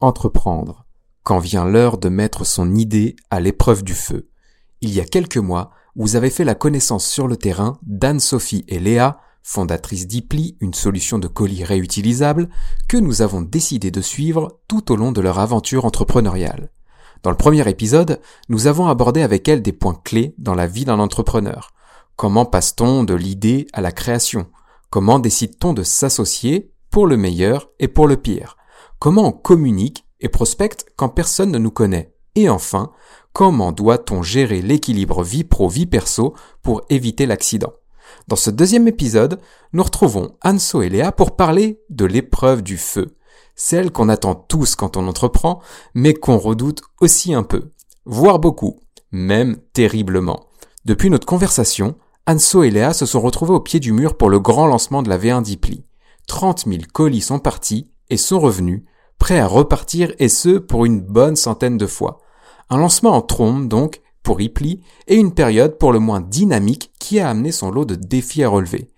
entreprendre, quand vient l'heure de mettre son idée à l'épreuve du feu. Il y a quelques mois, vous avez fait la connaissance sur le terrain d'Anne-Sophie et Léa, fondatrices d'Ipli, une solution de colis réutilisable, que nous avons décidé de suivre tout au long de leur aventure entrepreneuriale. Dans le premier épisode, nous avons abordé avec elles des points clés dans la vie d'un entrepreneur. Comment passe-t-on de l'idée à la création? Comment décide-t-on de s'associer pour le meilleur et pour le pire? Comment on communique et prospecte quand personne ne nous connaît Et enfin, comment doit-on gérer l'équilibre vie pro-vie perso pour éviter l'accident? Dans ce deuxième épisode, nous retrouvons Anso et Léa pour parler de l'épreuve du feu, celle qu'on attend tous quand on entreprend, mais qu'on redoute aussi un peu, voire beaucoup, même terriblement. Depuis notre conversation, Anso et Léa se sont retrouvés au pied du mur pour le grand lancement de la V1 d'Ipli. 30 000 colis sont partis et sont revenus, prêts à repartir et ce pour une bonne centaine de fois. Un lancement en trombe donc pour Ipli et une période pour le moins dynamique qui a amené son lot de défis à relever.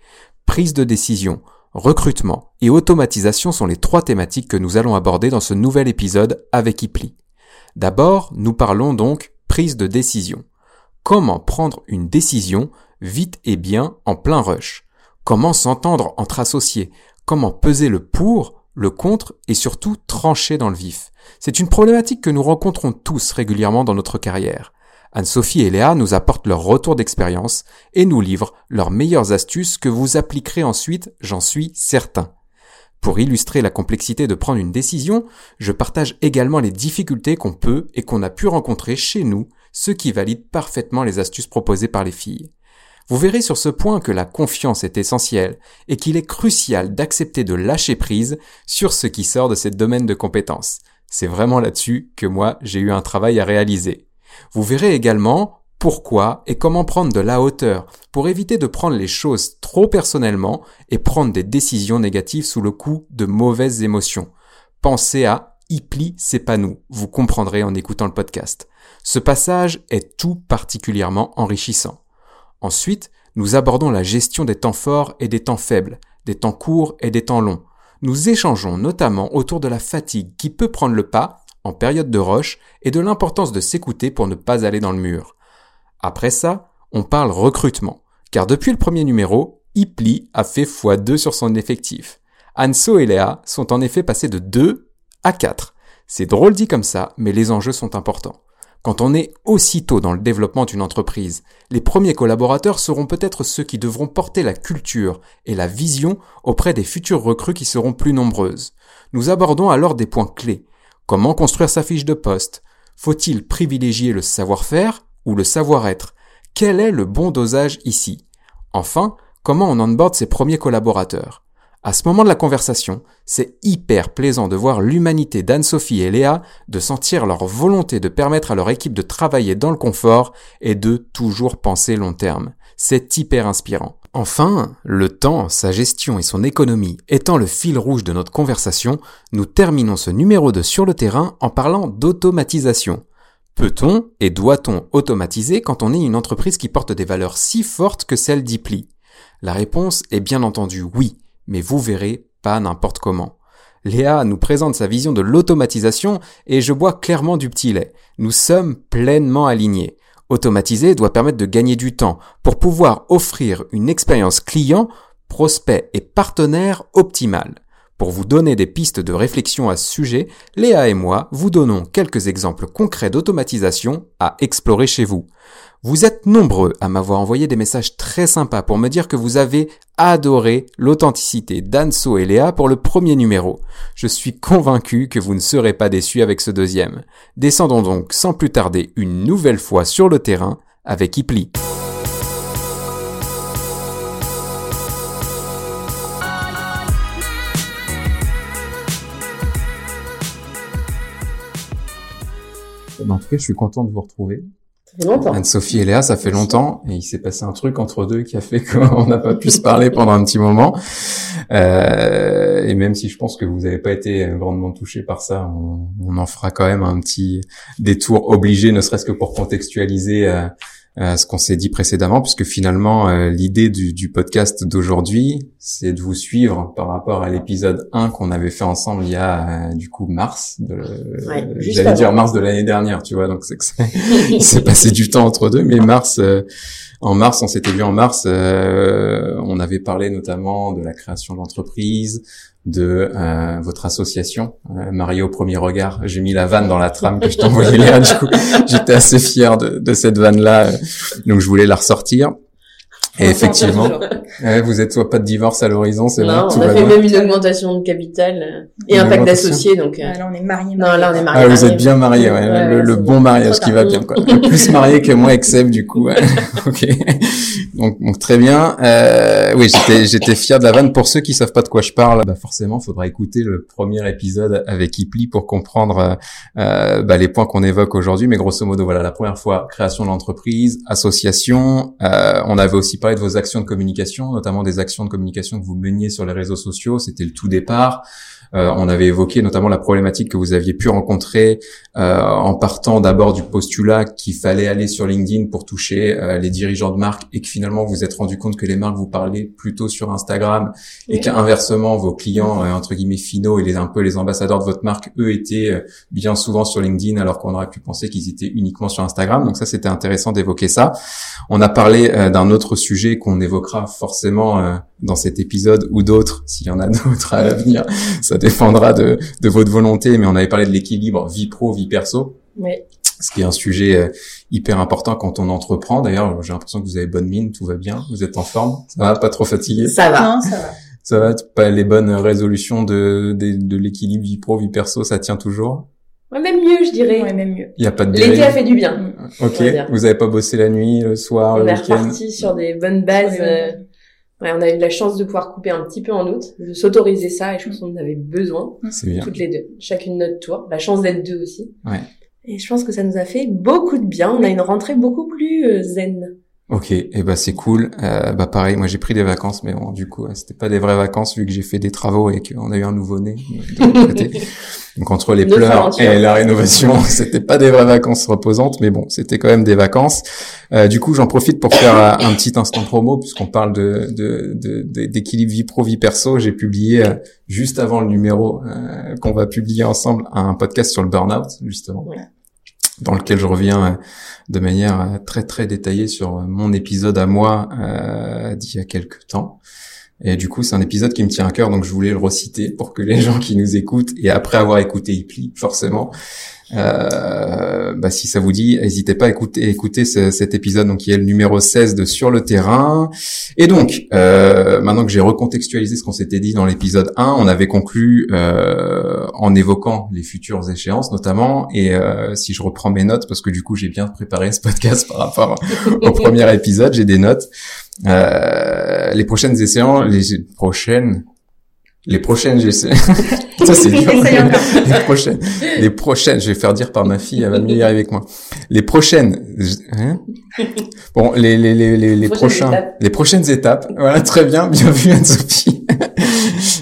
Prise de décision, recrutement et automatisation sont les trois thématiques que nous allons aborder dans ce nouvel épisode avec Ipli. D'abord, nous parlons donc prise de décision. Comment prendre une décision vite et bien en plein rush? Comment s'entendre entre associés? Comment peser le pour le contre et surtout trancher dans le vif. C'est une problématique que nous rencontrons tous régulièrement dans notre carrière. Anne-Sophie et Léa nous apportent leur retour d'expérience et nous livrent leurs meilleures astuces que vous appliquerez ensuite, j'en suis certain. Pour illustrer la complexité de prendre une décision, je partage également les difficultés qu'on peut et qu'on a pu rencontrer chez nous, ce qui valide parfaitement les astuces proposées par les filles. Vous verrez sur ce point que la confiance est essentielle et qu'il est crucial d'accepter de lâcher prise sur ce qui sort de cette domaine de compétences. C'est vraiment là-dessus que moi j'ai eu un travail à réaliser. Vous verrez également pourquoi et comment prendre de la hauteur pour éviter de prendre les choses trop personnellement et prendre des décisions négatives sous le coup de mauvaises émotions. Pensez à Ipli, c'est pas nous. Vous comprendrez en écoutant le podcast. Ce passage est tout particulièrement enrichissant. Ensuite, nous abordons la gestion des temps forts et des temps faibles, des temps courts et des temps longs. Nous échangeons notamment autour de la fatigue qui peut prendre le pas en période de roche et de l'importance de s'écouter pour ne pas aller dans le mur. Après ça, on parle recrutement, car depuis le premier numéro, Ipli a fait x2 sur son effectif. Anso et Léa sont en effet passés de 2 à 4. C'est drôle dit comme ça, mais les enjeux sont importants. Quand on est aussitôt dans le développement d'une entreprise, les premiers collaborateurs seront peut-être ceux qui devront porter la culture et la vision auprès des futures recrues qui seront plus nombreuses. Nous abordons alors des points clés. Comment construire sa fiche de poste? Faut-il privilégier le savoir-faire ou le savoir-être? Quel est le bon dosage ici? Enfin, comment on onboard ses premiers collaborateurs? À ce moment de la conversation, c'est hyper plaisant de voir l'humanité d'Anne-Sophie et Léa, de sentir leur volonté de permettre à leur équipe de travailler dans le confort et de toujours penser long terme. C'est hyper inspirant. Enfin, le temps, sa gestion et son économie étant le fil rouge de notre conversation, nous terminons ce numéro de Sur le terrain en parlant d'automatisation. Peut-on et doit-on automatiser quand on est une entreprise qui porte des valeurs si fortes que celles d'Ipli? La réponse est bien entendu oui mais vous verrez, pas n'importe comment. Léa nous présente sa vision de l'automatisation et je bois clairement du petit lait. Nous sommes pleinement alignés. Automatiser doit permettre de gagner du temps pour pouvoir offrir une expérience client, prospect et partenaire optimale. Pour vous donner des pistes de réflexion à ce sujet, Léa et moi vous donnons quelques exemples concrets d'automatisation à explorer chez vous. Vous êtes nombreux à m'avoir envoyé des messages très sympas pour me dire que vous avez adoré l'authenticité d'Anso et Léa pour le premier numéro. Je suis convaincu que vous ne serez pas déçus avec ce deuxième. Descendons donc sans plus tarder une nouvelle fois sur le terrain avec Ipli. En tout cas, je suis content de vous retrouver. Anne-Sophie et Léa, ça fait longtemps. Et il s'est passé un truc entre deux qui a fait qu'on n'a pas pu se parler pendant un petit moment. Euh, et même si je pense que vous n'avez pas été grandement touché par ça, on, en fera quand même un petit détour obligé, ne serait-ce que pour contextualiser euh, euh, ce qu'on s'est dit précédemment, puisque finalement euh, l'idée du, du, podcast d'aujourd'hui, c'est de vous suivre par rapport à l'épisode 1 qu'on avait fait ensemble il y a euh, du coup mars, de, j'allais dire mars de l'année dernière, tu vois, donc c'est que il s'est passé du temps entre deux, mais mars, en mars, on s'était vu en mars, on avait parlé notamment de la création d'entreprise, de euh, votre association, euh, Mario Premier Regard. J'ai mis la vanne dans la trame que je t'envoyais là. Du coup, j'étais assez fier de, de cette vanne là, donc je voulais la ressortir. Et effectivement, vous êtes soit pas de divorce à l'horizon, c'est bon. on a fait même une augmentation de capital euh, et un pacte d'associés, donc. Euh... là, on est mariés. Non, là, on est mariés. Ah, vous êtes bien mariés, ouais. le, bon mariage qui va bien, quoi. Plus marié que moi, Excel, du coup. ok. Donc, donc, très bien. Euh, oui, j'étais, j'étais fier de la vanne. Pour ceux qui savent pas de quoi je parle, bah forcément, faudra écouter le premier épisode avec Ipli pour comprendre euh, bah, les points qu'on évoque aujourd'hui. Mais grosso modo, voilà, la première fois, création de l'entreprise, association. Euh, on avait aussi parlé de vos actions de communication, notamment des actions de communication que vous meniez sur les réseaux sociaux. C'était le tout départ. Euh, on avait évoqué notamment la problématique que vous aviez pu rencontrer euh, en partant d'abord du postulat qu'il fallait aller sur LinkedIn pour toucher euh, les dirigeants de marque et que finalement vous vous êtes rendu compte que les marques vous parlaient plutôt sur Instagram et qu'inversement vos clients entre guillemets finaux et les un peu les ambassadeurs de votre marque eux étaient bien souvent sur LinkedIn alors qu'on aurait pu penser qu'ils étaient uniquement sur Instagram. Donc ça c'était intéressant d'évoquer ça. On a parlé d'un autre sujet qu'on évoquera forcément dans cet épisode ou d'autres s'il y en a d'autres à l'avenir. Ça dépendra de, de votre volonté, mais on avait parlé de l'équilibre vie pro, vie perso. Oui. Ce qui est un sujet euh, hyper important quand on entreprend. D'ailleurs, j'ai l'impression que vous avez bonne mine, tout va bien, vous êtes en forme, ça va, pas trop fatigué? Ça va. ça va. Ça va, pas les bonnes résolutions de, de, de l'équilibre vie pro, vie perso, ça tient toujours? Ouais, même mieux, je dirais. Ouais, même mieux. Il y a pas de L'été a fait du bien. Ok. Vous avez pas bossé la nuit, le soir, on le week-end? On est reparti sur des bonnes bases. Euh, on a eu la chance de pouvoir couper un petit peu en août, de s'autoriser ça, et je pense qu'on en avait besoin. C'est bien. Toutes les deux. Chacune notre tour. La chance d'être deux aussi. Ouais. Et je pense que ça nous a fait beaucoup de bien. On a une rentrée beaucoup plus euh, zen. Ok, et eh bah c'est cool. Euh, bah pareil, moi j'ai pris des vacances, mais bon, du coup, c'était pas des vraies vacances vu que j'ai fait des travaux et qu'on a eu un nouveau-né de côté. Donc entre les pleurs et la rénovation, c'était pas des vraies vacances reposantes, mais bon, c'était quand même des vacances. Euh, du coup, j'en profite pour faire un petit instant promo puisqu'on parle de d'équilibre de, vie pro vie perso. J'ai publié euh, juste avant le numéro euh, qu'on va publier ensemble un podcast sur le burn-out justement. dans lequel je reviens euh, de manière euh, très très détaillée sur mon épisode à moi euh, d'il y a quelques temps. Et du coup, c'est un épisode qui me tient à cœur, donc je voulais le reciter pour que les gens qui nous écoutent, et après avoir écouté Ipli, forcément, euh, bah, si ça vous dit, n'hésitez pas à écouter, écouter cet épisode, donc qui est le numéro 16 de Sur le terrain. Et donc, euh, maintenant que j'ai recontextualisé ce qu'on s'était dit dans l'épisode 1, on avait conclu euh, en évoquant les futures échéances notamment, et euh, si je reprends mes notes, parce que du coup j'ai bien préparé ce podcast par rapport au premier épisode, j'ai des notes. Euh, les prochaines échéances, les prochaines les prochaines, j'essaie. ça c'est dur. les prochaines, les prochaines, je vais faire dire par ma fille, elle va mieux y arriver que moi. Les prochaines, hein? Bon, les les les les, les prochains, les prochaines étapes. Voilà, très bien, bien vu Anne-Sophie.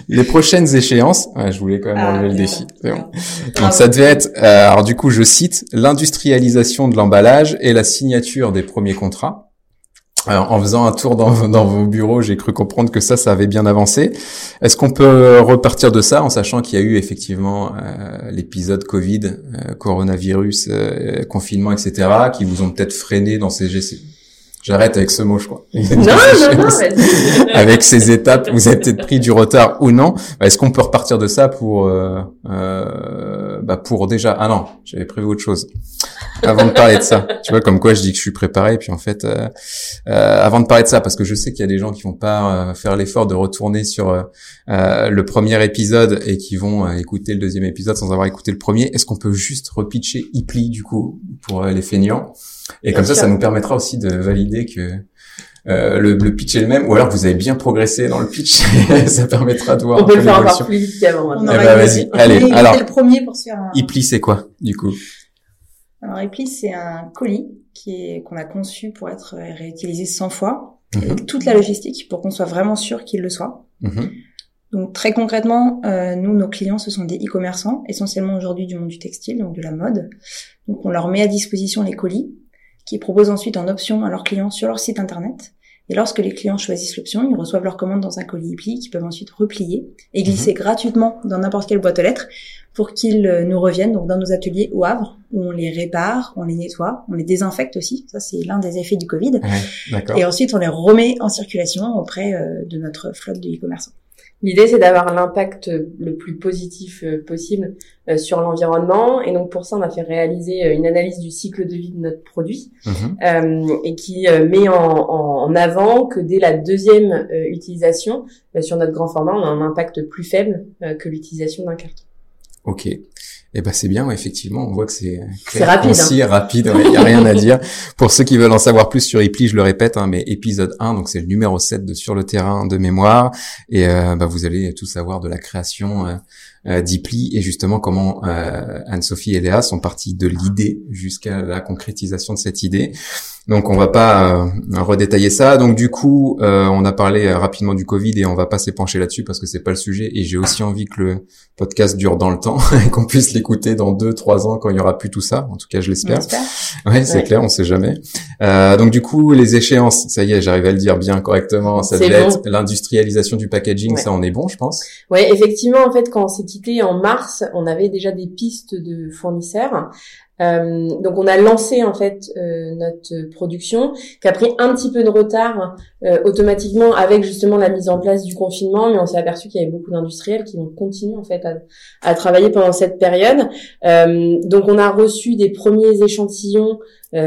les prochaines échéances. Ouais, je voulais quand même ah, relever le défi. Bon. Donc ça devait être. Euh, alors du coup, je cite l'industrialisation de l'emballage et la signature des premiers contrats. Alors, en faisant un tour dans, vos bureaux, j'ai cru comprendre que ça, ça avait bien avancé. Est-ce qu'on peut repartir de ça en sachant qu'il y a eu effectivement euh, l'épisode Covid, euh, coronavirus, euh, confinement, etc., qui vous ont peut-être freiné dans ces J'arrête avec ce mot, je crois. Non, non, non. avec ces étapes, vous avez peut-être pris du retard ou non. Est-ce qu'on peut repartir de ça pour, euh, euh, bah pour déjà Ah non, j'avais prévu autre chose. Avant de parler de ça, tu vois, comme quoi je dis que je suis préparé, puis en fait, euh, euh avant de parler de ça, parce que je sais qu'il y a des gens qui vont pas euh, faire l'effort de retourner sur euh, le premier épisode et qui vont écouter le deuxième épisode sans avoir écouté le premier. Est-ce qu'on peut juste repitcher Ipli du coup pour les feignants? Et comme ça, ça nous permettra aussi de valider que euh, le, le, pitch est le même, ou alors vous avez bien progressé dans le pitch, ça permettra de voir. On peut le faire encore plus vite qu'avant. Eh ben, vas-y, allez. Alors, le premier pour se faire. Un... Ipli, c'est quoi, du coup? Alors, Ipli, c'est un colis qui est qu'on a conçu pour être réutilisé 100 fois, mhm. avec toute la logistique pour qu'on soit vraiment sûr qu'il le soit. Mm Donc très concrètement, euh, nous, nos clients, ce sont des e-commerçants, essentiellement aujourd'hui du monde du textile, donc de la mode. Donc on leur met à disposition les colis qui proposent ensuite en option à leurs clients sur leur site internet. Et lorsque les clients choisissent l'option, ils reçoivent leur commande dans un colis pli qu'ils peuvent ensuite replier et glisser gratuitement dans n'importe quelle boîte aux lettres pour qu'ils euh, nous reviennent donc dans nos ateliers au Havre où on les répare, on les nettoie, on les désinfecte aussi. Ça c'est l'un des effets du Covid. et ensuite on les remet en circulation auprès euh, de notre flotte de e-commerçants. L'idée, c'est d'avoir l'impact le plus positif euh, possible euh, sur l'environnement. Et donc, pour ça, on a fait réaliser euh, une analyse du cycle de vie de notre produit mhm. et qui met en, avant que dès la deuxième utilisation, sur notre grand format, on a un impact plus faible que l'utilisation d'un carton. Ok. Eh ben c'est bien, effectivement, on voit que c'est rapide, concis, hein. rapide, il y a rien à dire. Pour ceux qui veulent en savoir plus sur Epli, je le répète, hein, mais épisode 1, donc c'est le numéro 7 de Sur le terrain de mémoire, et euh, bah, vous allez tout savoir de la création euh, euh d'Ipli et justement comment euh, Anne-Sophie et Léa sont partis de l'idée jusqu'à la concrétisation de cette idée. Donc on va pas euh, redétailler ça. Donc du coup, euh, on a parlé euh, rapidement du Covid et on va pas s'épancher là-dessus parce que c'est pas le sujet. Et j'ai aussi envie que le podcast dure dans le temps et qu'on puisse l'écouter dans deux, trois ans quand il y aura plus tout ça. En tout cas, je l'espère. Ouais, c'est clair, on sait jamais. donc du coup, les échéances, ça y est, j'arrive à le dire bien correctement. Ça devait être l'industrialisation du packaging. Ça, on est bon, je pense. Ouais, effectivement, en fait, quand on s'est quitté en mars, on avait déjà des pistes de fournisseurs. Euh, donc on a lancé en fait euh, notre production, qui a pris un petit peu de retard euh, automatiquement avec justement la mise en place du confinement, mais on s'est aperçu qu'il y avait beaucoup d'industriels qui ont continué en fait à, travailler pendant cette période. donc on a reçu des premiers échantillons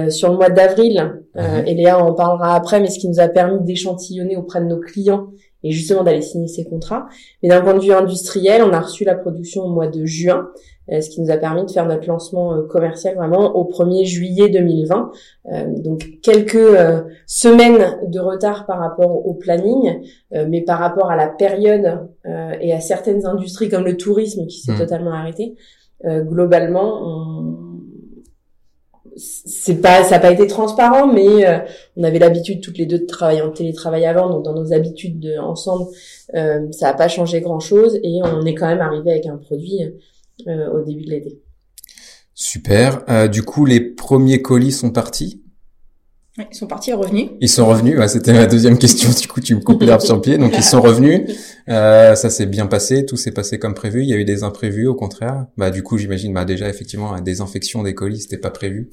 sur le mois d'avril, mhm. et Léa en parlera après, mais ce qui nous a permis d'échantillonner auprès de nos clients et justement d'aller signer ces contrats. Mais d'un point de vue industriel, on a reçu la production au mois de juin. Euh, ce qui nous a permis de faire notre lancement euh, commercial vraiment au 1er juillet 2020. Euh, donc quelques semaines de retard par rapport au planning, mais par rapport à la période et à certaines industries comme le tourisme qui s'est mmh. totalement arrêté, globalement, on c'est pas ça n'a pas été transparent mais on avait l'habitude toutes les deux de travailler en télétravail avant donc dans nos habitudes de, ensemble ça n'a pas changé grand chose et on est quand même arrivé avec un produit euh, au début de l'été. Super. Euh, du coup, les premiers colis sont partis? Ils sont partis et revenus. Ils sont revenus, ouais, c'était ma deuxième question, du coup tu me coupes l'herbe sur le pied, donc ils sont revenus, euh, ça s'est bien passé, tout s'est passé comme prévu, il y a eu des imprévus au contraire, bah du coup j'imagine, bah déjà effectivement la désinfection des colis c'était pas prévu,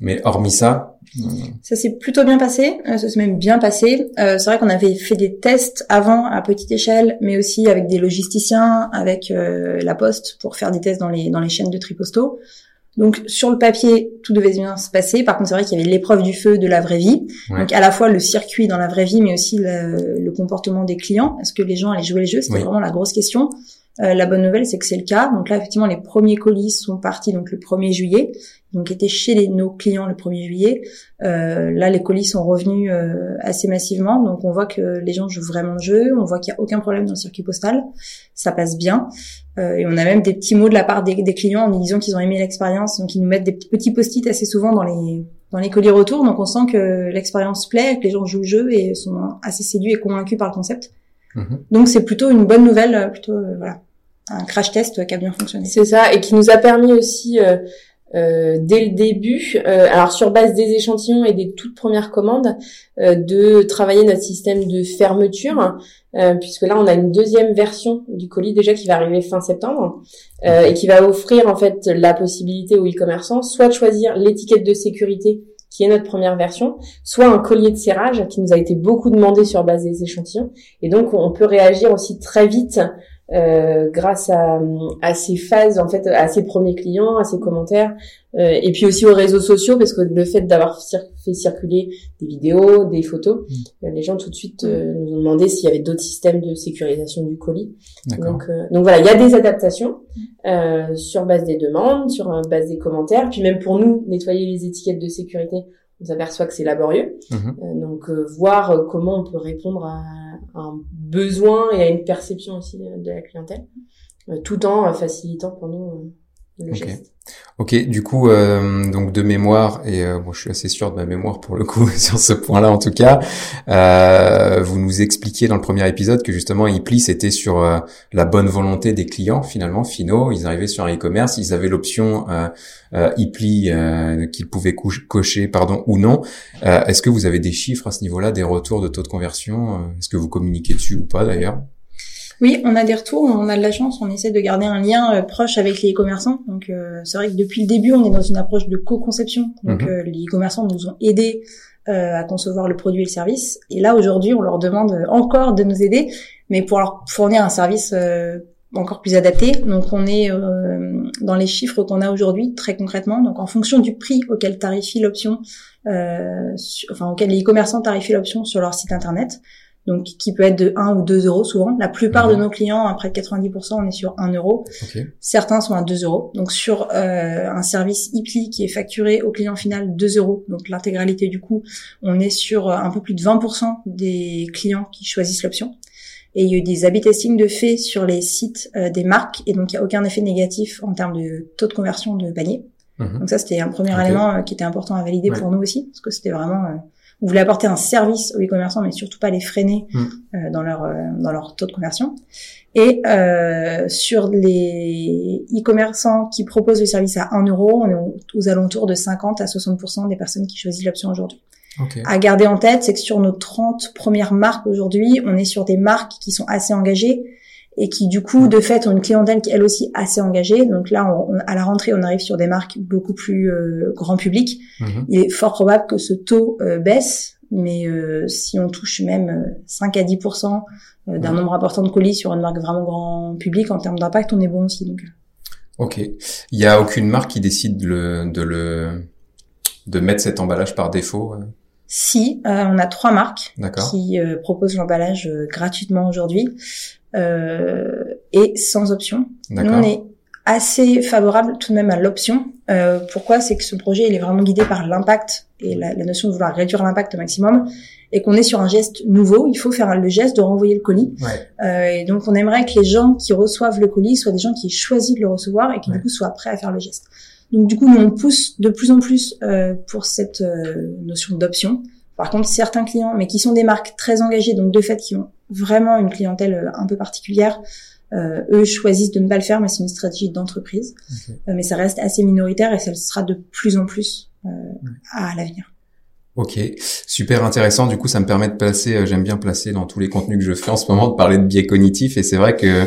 mais hormis ça, ça s'est plutôt bien passé, euh, ça s'est même bien passé. Euh, c'est vrai qu'on avait fait des tests avant à petite échelle, mais aussi avec des logisticiens, avec euh, la Poste pour faire des tests dans les dans les chaînes de tripostaux. Donc sur le papier, tout devait bien se passer. Par contre, c'est vrai qu'il y avait l'épreuve du feu de la vraie vie. Donc à la fois le circuit dans la vraie vie, mais aussi le, le comportement des clients. Est-ce que les gens allaient jouer les jeux C'était vraiment la grosse question. Euh, la bonne nouvelle, c'est que c'est le cas. Donc là, effectivement, les premiers colis sont partis donc le 1er juillet, donc étaient chez les, nos clients le 1er juillet. Euh, là, les colis sont revenus euh, assez massivement, donc on voit que les gens jouent vraiment le jeu. On voit qu'il n'y a aucun problème dans le circuit postal, ça passe bien. et on a même des petits mots de la part des, clients en nous disant qu'ils ont aimé l'expérience, donc ils nous mettent des petits post-it assez souvent dans les dans les colis retour. Donc on sent que l'expérience plaît, que les gens jouent le jeu et sont assez séduits et convaincus par le concept. Mhm. Donc c'est plutôt une bonne nouvelle, plutôt voilà un crash test qui a bien fonctionné. C'est ça, et qui nous a permis aussi euh, euh, dès le début, euh, alors sur base des échantillons et des toutes premières commandes, de travailler notre système de fermeture, puisque là on a une deuxième version du colis déjà qui va arriver fin septembre et qui va offrir en fait la possibilité aux e-commerçants soit de choisir l'étiquette de sécurité est notre première version, soit un collier de serrage qui nous a été beaucoup demandé sur base des échantillons. Et donc on peut réagir aussi très vite euh, grâce à, à ces phases, en fait, à ses premiers clients, à ses commentaires, euh, et puis aussi aux réseaux sociaux, parce que le fait d'avoir fait circuler des vidéos, des photos, mm. euh, les gens tout de suite nous ont demandé s'il y avait d'autres systèmes de sécurisation du colis. Donc, donc voilà, il y a des adaptations mm. sur base des demandes, sur base des commentaires, puis même pour nous, nettoyer les étiquettes de sécurité, on s'aperçoit que c'est laborieux. Mm-hmm. donc voir comment on peut répondre à un besoin et à une perception aussi de la clientèle, euh, tout en facilitant pour nous geste. Ok, du coup, euh, donc de mémoire, et euh, bon, je suis assez sûr de ma mémoire pour le coup sur ce point-là en tout cas, euh, vous nous expliquiez dans le premier épisode que justement Ipli c'était sur euh, la bonne volonté des clients finalement, finaux, ils arrivaient sur un e-commerce, ils avaient l'option euh, Ipli qu'ils pouvaient cocher pardon ou non. Est-ce que vous avez des chiffres à ce niveau-là, des retours de taux de conversion Est-ce que vous communiquez dessus ou pas d'ailleurs? Oui, on a des retours, on a de la chance, on essaie de garder un lien euh, proche avec les e-commerçants. Donc euh, c'est vrai que depuis le début, on est dans une approche de co-conception. Donc mhm. euh, les e-commerçants nous ont aidés à concevoir le produit et le service. Et là aujourd'hui, on leur demande encore de nous aider, mais pour leur fournir un service encore plus adapté. Donc on est dans les chiffres qu'on a aujourd'hui très concrètement. Donc en fonction du prix auquel tarifie l'option, enfin auquel les e-commerçants tarifient l'option sur leur site internet, donc qui peut être de 1 ou 2 euros souvent. La plupart de mhm. nos clients, à près de 90%, on est sur 1 euro. Certains sont à 2 euros. Donc sur euh, un service IPLI qui est facturé au client final 2 euros, donc l'intégralité du coût, on est sur euh, un peu plus de 20% des clients qui choisissent l'option. Et il y a eu des A-B testing de fait sur les sites euh, des marques, et donc il n'y a aucun effet négatif en termes de taux de conversion de panier. Mhm. Donc ça, c'était un premier élément qui était important à valider pour nous aussi, parce que c'était vraiment vous voulez apporter un service aux e-commerçants, mais surtout pas les freiner mm. euh, dans leur euh, dans leur taux de conversion. Et euh, sur les e-commerçants qui proposent le service à 1 euro, on est aux alentours de 50 à 60% des personnes qui choisissent l'option aujourd'hui. Okay. À garder en tête, c'est que sur nos 30 premières marques aujourd'hui, on est sur des marques qui sont assez engagées et qui du coup de fait ont une clientèle qui elle aussi assez engagée. Donc là, on, à la rentrée, on arrive sur des marques beaucoup plus euh, grand public. Mhm. Il est fort probable que ce taux euh, baisse, mais euh, si on touche même 5 à 10% d'un nombre important de colis sur une marque vraiment grand public en termes d'impact, on est bon aussi. Donc. Ok. Il y a aucune marque qui décide de le, de le de mettre cet emballage par défaut. Si, on a trois marques qui proposent l'emballage gratuitement aujourd'hui euh, et sans option. Nous, on est assez favorable tout de même à l'option. Euh, pourquoi? C'est que ce projet, il est vraiment guidé par l'impact et la, la, notion de vouloir réduire l'impact au maximum, et qu'on est sur un geste nouveau. Il faut faire le geste de renvoyer le colis. Ouais. Euh, et donc, on aimerait que les gens qui reçoivent le colis soient des gens qui aient choisi de le recevoir et qui du coup soient prêts à faire le geste. Donc, du coup, nous on pousse de plus en plus euh, pour cette euh, notion d'option. Par contre, certains clients, mais qui sont des marques très engagées, donc de fait qui ont vraiment une clientèle euh, un peu particulière, euh, eux choisissent de ne pas le faire, mais c'est une stratégie d'entreprise. Euh, mais ça reste assez minoritaire et ça le sera de plus en plus euh, à l'avenir. Ok, super intéressant. Du coup, ça me permet de placer, j'aime bien placer dans tous les contenus que je fais en ce moment, de parler de biais cognitifs. Et c'est vrai que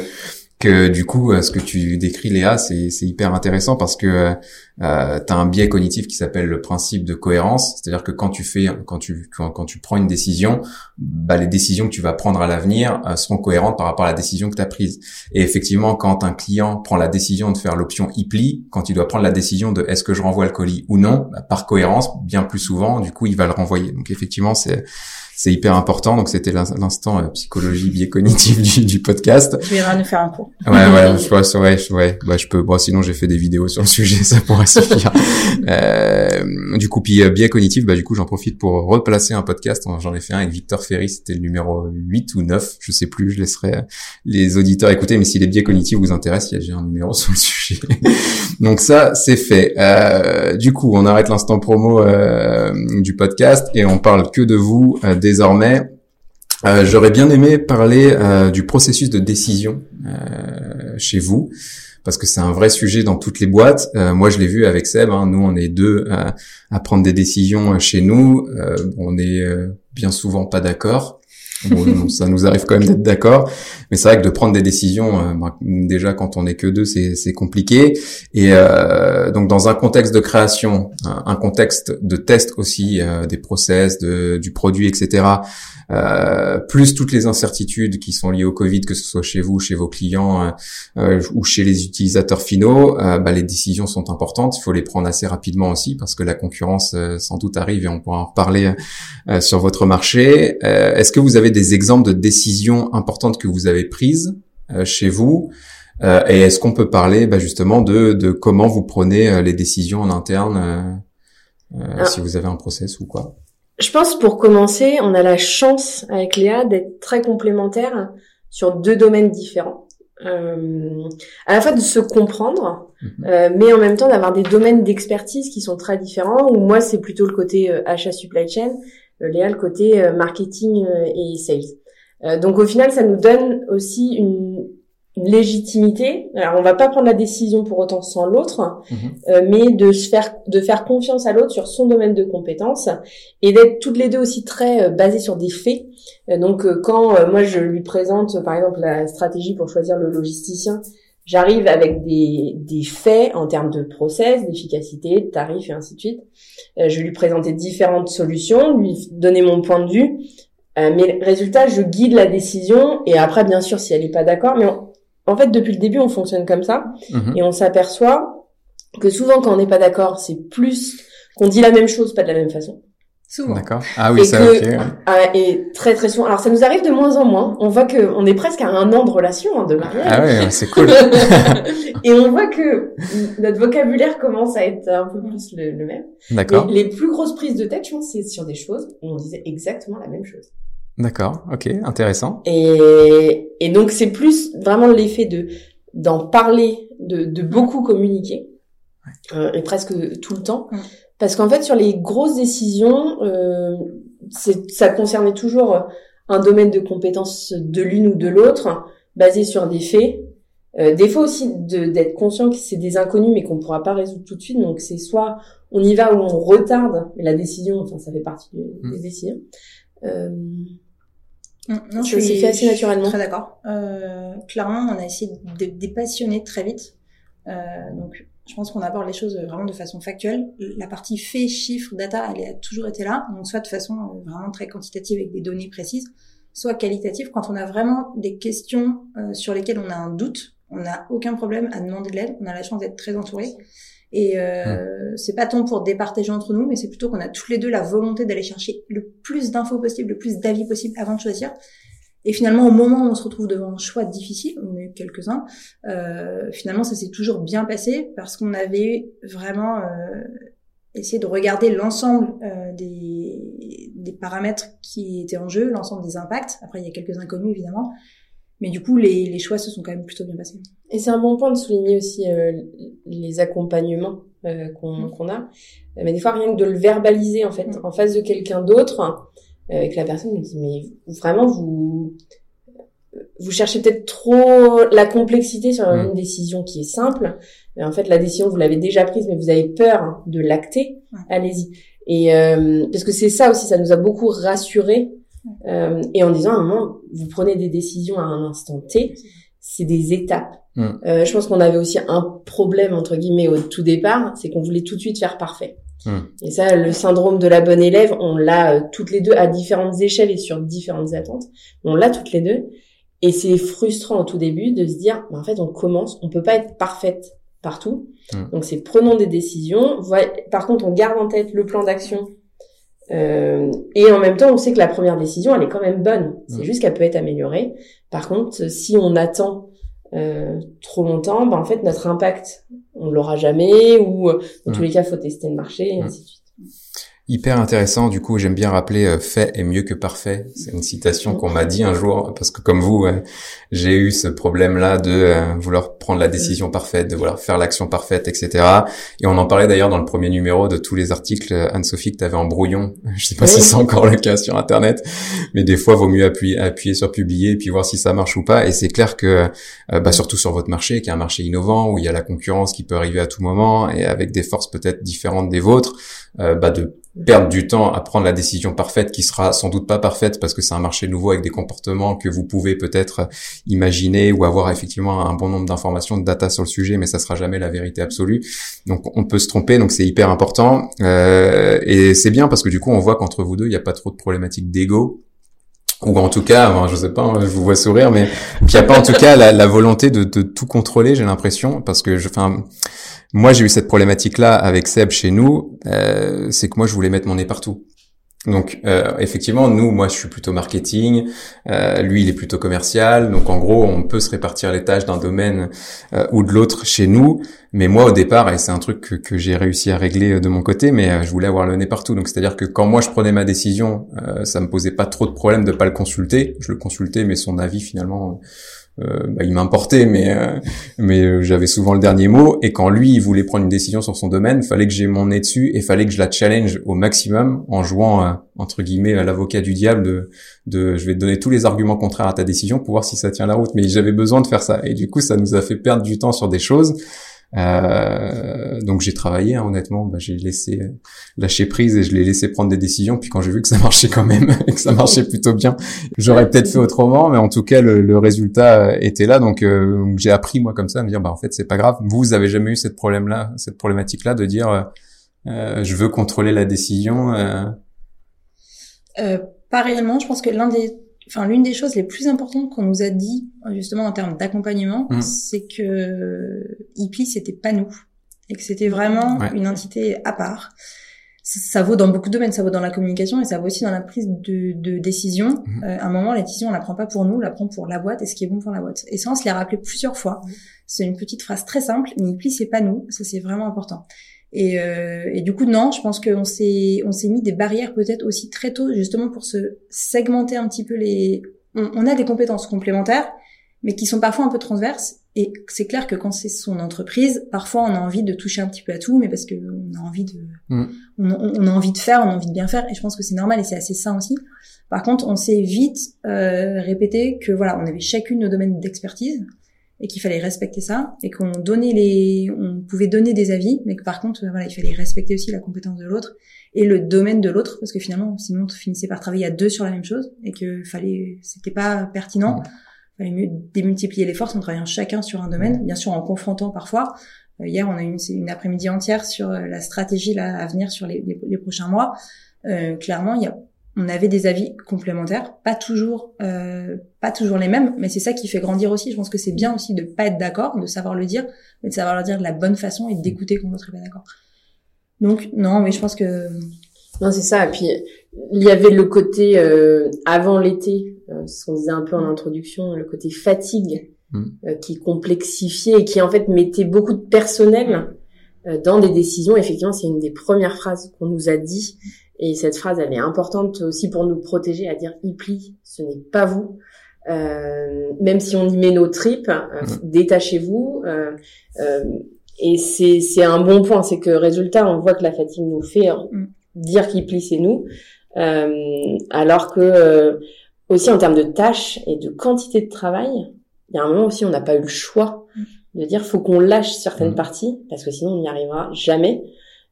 du coup, ce que tu décris, Léa, c'est hyper intéressant parce que euh, tu as un biais cognitif qui s'appelle le principe de cohérence, c'est-à-dire que quand tu fais, quand tu quand, tu prends une décision, bah, les décisions que tu vas prendre à l'avenir euh, seront cohérentes par rapport à la décision que tu as prise. Et effectivement, quand un client prend la décision de faire l'option e-pli, quand il doit prendre la décision de est-ce que je renvoie le colis ou non, bah, par cohérence, bien plus souvent, du coup, il va le renvoyer. Donc effectivement, c'est c'est hyper important. Donc c'était l'instant euh, psychologie biais cognitif du, du podcast. Tu iras nous faire un cours. Ouais, ouais, je vois, ouais, ouais, bah, je peux. Bon, sinon j'ai fait des vidéos sur le sujet, ça pourrait suffire. euh, du coup, puis euh, biais cognitif, bah du coup j'en profite pour replacer un podcast. J'en ai fait un avec Victor Ferry, c'était le numéro 8 ou 9, je sais plus. Je laisserai euh, les auditeurs écouter. Mais si les biais cognitifs vous intéressent, il y a un numéro sur le sujet. Donc ça, c'est fait. Euh, du coup, on arrête l'instant promo du podcast et on parle que de vous désormais. Euh, J'aurais bien aimé parler euh, du processus de décision euh, chez vous, parce que c'est un vrai sujet dans toutes les boîtes. Moi, je l'ai vu avec Seb. Hein, nous, on est deux à prendre des décisions chez nous. on est bien souvent pas d'accord. Bon, ça nous arrive quand même d'être d'accord, mais c'est vrai que de prendre des décisions, bah, déjà quand on est que deux, c'est compliqué. Et euh, donc dans un contexte de création, un, contexte de test aussi des process, du produit, etc. Euh, plus toutes les incertitudes qui sont liées au Covid, que ce soit chez vous, chez vos clients euh, euh, ou chez les utilisateurs finaux, bah, les décisions sont importantes. Il faut les prendre assez rapidement aussi parce que la concurrence sans doute arrive et on pourra en reparler sur votre marché. Est-ce que vous avez des exemples de décisions importantes que vous avez prises chez vous et est-ce qu'on peut parler bah, justement de, de, comment vous prenez les décisions en interne, ah. si vous avez un process ou quoi? Je pense pour commencer, on a la chance avec Léa d'être très complémentaires sur deux domaines différents. euh, à la fois de se comprendre, Mhm. euh, mais en même temps d'avoir des domaines d'expertise qui sont très différents. Où moi, c'est plutôt le côté euh, achat supply chain, euh, Léa le côté euh, marketing euh, et sales. Euh, donc au final, ça nous donne aussi une légitimité. Alors on va pas prendre la décision pour autant sans l'autre, Mhm. euh, mais de se faire de faire confiance à l'autre sur son domaine de compétences et d'être toutes les deux aussi très euh, basées sur des faits. Euh, donc euh, quand euh, moi je lui présente par exemple la stratégie pour choisir le logisticien, j'arrive avec des, des faits en termes de process, d'efficacité, de tarifs et ainsi de suite. Euh, je vais lui présenter différentes solutions, lui donner mon point de vue. Euh, mais résultat, je guide la décision et après, bien sûr, si elle n'est pas d'accord, mais on- en fait, depuis le début, on fonctionne comme ça Mhm. et on s'aperçoit que souvent, quand on n'est pas d'accord, c'est plus qu'on dit la même chose, pas de la même façon. Souvent. D'accord. Ah oui, Et ça, que- ok. ouais. Ah, et très très souvent. Alors, ça nous arrive de moins en moins. On voit que on est presque à un an de relation, hein, de mariage. Ah ouais, c'est cool. et on voit que notre vocabulaire commence à être un peu plus le, le même. D'accord. Mais les plus grosses prises de tête, je pense, c'est sur des choses où on disait exactement la même chose. D'accord. Ok. Intéressant. Et, et donc c'est plus vraiment l'effet de d'en parler, de, de beaucoup communiquer, euh, et presque tout le temps. Ouais. Parce qu'en fait, sur les grosses décisions, euh, c'est- ça concernait toujours un domaine de compétences de l'une ou de l'autre, basé sur des faits. Euh, des fois aussi de- d'être conscient que c'est des inconnus mais qu'on ne pourra pas résoudre tout de suite. Donc c'est soit on y va ou on retarde, mais la décision, enfin ça fait partie des, Mm. des décisions. Euh, Mm, Non, Ça s'est fait assez naturellement. Très d'accord. Euh, clairement, on a essayé de dépassionner très vite. Euh, donc, je pense qu'on aborde les choses vraiment de façon factuelle. La partie fait, chiffres, data, elle a toujours été là. Donc, soit de façon euh, vraiment très quantitative avec des données précises, soit qualitative quand on a vraiment des questions euh, sur lesquelles on a un doute. On n'a aucun problème à demander de l'aide. On a la chance d'être très entouré. Et euh, c'est pas tant pour départager entre nous, mais c'est plutôt qu'on a tous les deux la volonté d'aller chercher le plus d'infos possible, le plus d'avis possible avant de choisir. Et finalement, au moment où on se retrouve devant un choix difficile, on a eu quelques-uns, euh, finalement, ça s'est toujours bien passé parce qu'on avait vraiment euh, essayé de regarder l'ensemble euh, des, des paramètres qui étaient en jeu, l'ensemble des impacts. Après, il y a quelques inconnus, évidemment. Mais du coup, les, les choix se sont quand même plutôt bien passés. Et c'est un bon point de souligner aussi euh, les accompagnements euh, qu'on Mm. qu'on a. Mais des fois, rien que de le verbaliser en fait Mm. en face de quelqu'un d'autre, euh, et que la personne nous dit mais vraiment vous vous cherchez peut-être trop la complexité sur Mm. une décision qui est simple. Et en fait, la décision vous l'avez déjà prise, mais vous avez peur de l'acter. Ouais. Allez-y. Et euh, parce que c'est ça aussi, ça nous a beaucoup rassurés. Euh, et en disant à un moment, vous prenez des décisions à un instant T, c'est des étapes. Mm. Euh, je pense qu'on avait aussi un problème entre guillemets au tout départ, c'est qu'on voulait tout de suite faire parfait. Mm. Et ça, le syndrome de la bonne élève, on l'a euh, toutes les deux à différentes échelles et sur différentes attentes. On l'a toutes les deux. Et c'est frustrant au tout début de se dire, mais en fait, on commence, on peut pas être parfaite partout. Mm. Donc c'est prenons des décisions. Par contre, on garde en tête le plan d'action. Euh, et en même temps, on sait que la première décision, elle est quand même bonne. C'est Mm. juste qu'elle peut être améliorée. Par contre, si on attend euh, trop longtemps, bah, en fait, notre impact, on l'aura jamais. Ou euh, dans Mm. tous les cas, faut tester le marché et Mm. ainsi de suite. Hyper intéressant. Du coup, j'aime bien rappeler euh, fait est mieux que parfait. C'est une citation qu'on m'a dit un jour parce que comme vous, euh, j'ai eu ce problème-là de euh, vouloir prendre la décision parfaite, de vouloir faire l'action parfaite, etc. Et on en parlait d'ailleurs dans le premier numéro de tous les articles Anne-Sophie que tu avais en brouillon. Je sais pas Oui. si c'est encore le cas sur Internet, mais des fois, vaut mieux appuyer, appuyer sur publier et puis voir si ça marche ou pas. Et c'est clair que, euh, bah, surtout sur votre marché, qui est un marché innovant où il y a la concurrence qui peut arriver à tout moment et avec des forces peut-être différentes des vôtres, euh, bah, de perdre du temps à prendre la décision parfaite qui sera sans doute pas parfaite parce que c'est un marché nouveau avec des comportements que vous pouvez peut-être imaginer ou avoir effectivement un bon nombre d'informations, de data sur le sujet, mais ça sera jamais la vérité absolue. Donc on peut se tromper, donc c'est hyper important Euh, et c'est bien parce que du coup on voit qu'entre vous deux il n'y a pas trop de problématiques d'ego ou en tout cas, je sais pas, hein, je vous vois sourire, mais il n'y a pas en tout cas la, la volonté de, de tout contrôler, j'ai l'impression, parce que je, enfin, moi j'ai eu cette problématique-là avec Seb chez nous, euh, c'est que moi je voulais mettre mon nez partout. Donc euh, effectivement, nous, moi je suis plutôt marketing, euh, lui il est plutôt commercial, donc en gros on peut se répartir les tâches d'un domaine euh, ou de l'autre chez nous, mais moi au départ, et c'est un truc que, que j'ai réussi à régler euh, de mon côté, mais euh, je voulais avoir le nez partout, donc c'est-à-dire que quand moi je prenais ma décision, euh, ça me posait pas trop de problème de pas le consulter, je le consultais, mais son avis finalement euh, bah, il m'importait, mais euh, mais euh, j'avais souvent le dernier mot. Et quand lui, il voulait prendre une décision sur son domaine, fallait que j'ai mon nez dessus et fallait que je la challenge au maximum en jouant entre guillemets l'avocat du diable de, de je vais te donner tous les arguments contraires à ta décision pour voir si ça tient la route. Mais j'avais besoin de faire ça. Et du coup, ça nous a fait perdre du temps sur des choses euh, donc j'ai travaillé, hein, honnêtement, bah, j'ai laissé lâcher prise et je l'ai laissé prendre des décisions. Puis quand j'ai vu que ça marchait quand même que ça marchait plutôt bien, j'aurais peut-être fait autrement, mais en tout cas le, le résultat était là. Donc euh, j'ai appris moi comme ça à me dire bah en fait c'est pas grave. Vous, avez jamais eu cette problème là, cette problématique là de dire euh, je veux contrôler la décision. Euh... pas réellement. Je pense que l'un des enfin l'une des choses les plus importantes qu'on nous a dit justement en termes d'accompagnement, mm. c'est que Hippie c'était pas nous et que c'était vraiment une entité à part. Ça, vaut dans beaucoup de domaines, ça vaut dans la communication et ça vaut aussi dans la prise de, de décision. Mm. Euh, à un moment, la décision on la prend pas pour nous, on la prend pour la boîte et ce qui est bon pour la boîte. Et ça, on se l'a rappelé plusieurs fois. Mm. C'est une petite phrase très simple, mais Hippie c'est pas nous, ça c'est vraiment important. Et, euh, et, du coup, non, je pense qu'on s'est on s'est mis des barrières peut-être aussi très tôt, justement pour se segmenter un petit peu les. On, on, a des compétences complémentaires, mais qui sont parfois un peu transverses. Et c'est clair que quand c'est son entreprise, parfois on a envie de toucher un petit peu à tout, mais parce que on a envie de, mm. on, on, a envie de faire, on a envie de bien faire. Et je pense que c'est normal et c'est assez sain aussi. Par contre, on s'est vite euh, répété que voilà, on avait chacune nos domaines d'expertise et qu'il fallait respecter ça et qu'on donnait les, on pouvait donner des avis, mais que par contre, voilà, il fallait respecter aussi la compétence de l'autre et le domaine de l'autre parce que finalement, sinon, on finissait par travailler à deux sur la même chose et que fallait, c'était pas pertinent. Fallait mieux démultiplier les forces en travaillant chacun sur un domaine, bien sûr en confrontant parfois. Euh, hier, on a eu une, une après-midi entière sur euh, la stratégie là à venir sur les, les, prochains mois. Euh, clairement, il y a on avait des avis complémentaires, pas toujours, euh, pas toujours les mêmes, mais c'est ça qui fait grandir aussi. Je pense que c'est bien aussi de pas être d'accord, de savoir le dire, mais de savoir le dire de la bonne façon et d'écouter quand l'autre est pas d'accord. Donc non, mais je pense que non, c'est ça. Et puis il y avait le côté euh, avant l'été, euh, ce qu'on disait un peu en introduction, le côté fatigue mm. euh, qui complexifiait et qui en fait mettait beaucoup de personnel euh, dans des décisions. Effectivement, c'est une des premières phrases qu'on nous a dit. Et cette phrase, elle est importante aussi pour nous protéger, à dire plie, ce n'est pas vous. Euh, même si on y met nos tripes, euh, mm. détachez-vous. Euh, euh, et c'est c'est un bon point, c'est que résultat, on voit que la fatigue nous fait mm. dire qu'il plie, c'est nous, euh, alors que aussi en termes de tâches et de quantité de travail, il y a un moment aussi on n'a pas eu le choix mm. de dire faut qu'on lâche certaines parties parce que sinon on n'y arrivera jamais.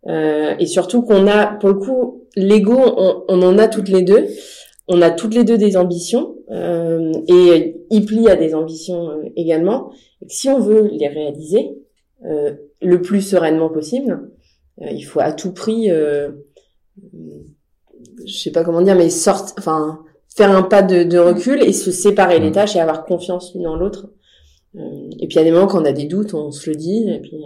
Euh, et surtout qu'on a, pour le coup, l'ego, on, on, en a toutes les deux. On a toutes les deux des ambitions euh, et Ipli a des ambitions euh, également. Et si on veut les réaliser euh, le plus sereinement possible, euh, il faut à tout prix, je sais pas comment dire, mais enfin, faire un pas de, de recul et se séparer les tâches et avoir confiance l'une dans l'autre. et puis il y a des moments quand on a des doutes, on se le dit. Et puis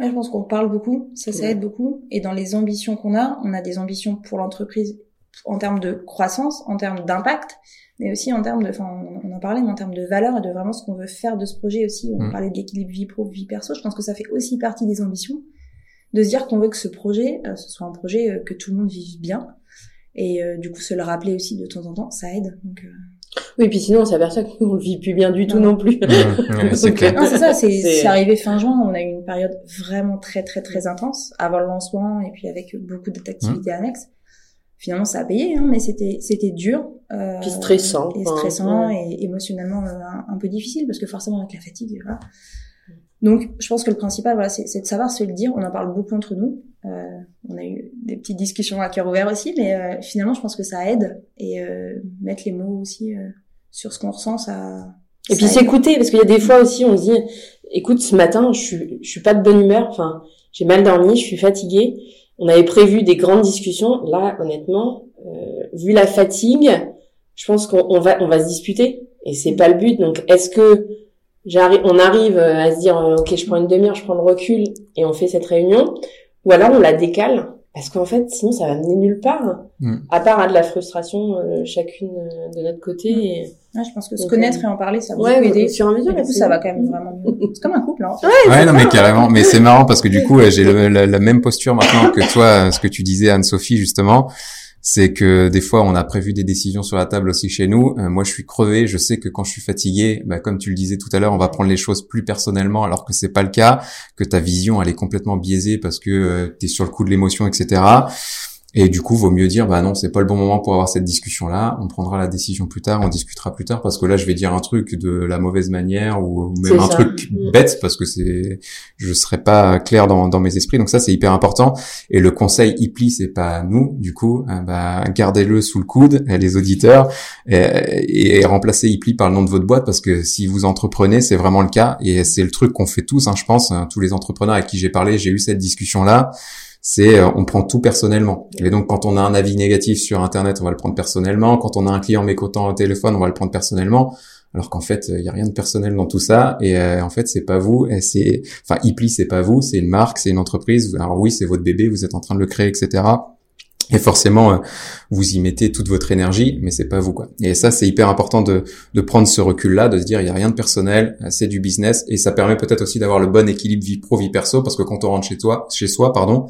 Ouais, je pense qu'on parle beaucoup, ça, ça aide beaucoup. Et dans les ambitions qu'on a, on a des ambitions pour l'entreprise en termes de croissance, en termes d'impact, mais aussi en termes de, enfin, on en parlait, mais en termes de valeur et de vraiment ce qu'on veut faire de ce projet aussi. On mm. parlait de l'équilibre vie pro, vie perso. Je pense que ça fait aussi partie des ambitions de se dire qu'on veut que ce projet, euh, ce soit un projet euh, que tout le monde vive bien. Et euh, du coup, se le rappeler aussi de temps en temps, ça aide. Donc, oui, puis sinon on s'aperçoit qu'on ne vit plus bien du tout non, plus. c'est clair. c'est ça, c'est arrivé fin juin, on a eu une période vraiment très très très intense avant le lancement et puis avec beaucoup d'activités mmh. annexes. Finalement, ça a payé, hein, mais c'était c'était dur. Euh, puis stressant. Et stressant et émotionnellement euh, un, peu difficile parce que forcément avec la fatigue, voilà. Donc, je pense que le principal, voilà, c'est de savoir se le dire. On en parle beaucoup entre nous. Euh, on a eu des petites discussions à cœur ouvert aussi, mais euh, finalement, je pense que ça aide et euh, mettre les mots aussi euh, sur ce qu'on ressent, ça. Et puis s'écouter, parce qu'il y a des fois aussi, on se dit, écoute, ce matin, je suis, je suis pas de bonne humeur. Enfin, j'ai mal dormi, je suis fatiguée. On avait prévu des grandes discussions. Là, honnêtement, vu la fatigue, je pense qu'on va, on va se disputer. Et c'est pas le but. Donc, est-ce que j'arrive, on arrive à se dire, ok, je prends une demi-heure, je prends le recul et on fait cette réunion, ou alors on la décale. Parce qu'en fait sinon ça va mener nulle part. Mm. à part à de la frustration euh, chacune euh, de notre côté mm. et... ouais, je pense que se connaître euh, et en parler ça va ouais, aider. sur un mesure du coup ça va quand même vraiment c'est comme un couple hein. ouais, non mais carrément. Mais c'est marrant parce que du coup j'ai la, même posture maintenant que toi ce que tu disais Anne-Sophie justement c'est que des fois on a prévu des décisions sur la table aussi chez nous. Euh, moi je suis crevé, je sais que quand je suis fatigué, bah, comme tu le disais tout à l'heure, on va prendre les choses plus personnellement alors que c'est pas le cas, que ta vision elle est complètement biaisée parce que euh, tu es sur le coup de l'émotion, etc. Et du coup, vaut mieux dire, bah non, c'est pas le bon moment pour avoir cette discussion-là. On prendra la décision plus tard, on discutera plus tard, parce que là, je vais dire un truc de la mauvaise manière ou même un truc mm. bête, parce que c'est, je serais pas clair dans, dans mes esprits. Donc ça, c'est hyper important. Et le conseil IPLI, c'est pas nous, du coup, euh, bah, gardez-le sous le coude, les auditeurs, et, et remplacez IPLI par le nom de votre boîte, parce que si vous entreprenez, c'est vraiment le cas, et c'est le truc qu'on fait tous, hein, je pense, hein, tous les entrepreneurs avec qui j'ai parlé, j'ai eu cette discussion-là c'est euh, on prend tout personnellement. Et donc quand on a un avis négatif sur internet, on va le prendre personnellement. Quand on a un client mécontent au téléphone, on va le prendre personnellement. Alors qu'en fait, il y a rien de personnel dans tout ça. Et euh, en fait, c'est pas vous. Et c'est, enfin, Ipli, c'est pas vous. C'est une marque, c'est une entreprise. Alors oui, c'est votre bébé. Vous êtes en train de le créer, etc. Et forcément, euh, vous y mettez toute votre énergie, mais c'est pas vous quoi. Et ça, c'est hyper important de, de prendre ce recul-là, de se dire il y a rien de personnel, c'est du business, et ça permet peut-être aussi d'avoir le bon équilibre vie pro vie perso, parce que quand on rentre chez toi, chez soi, pardon,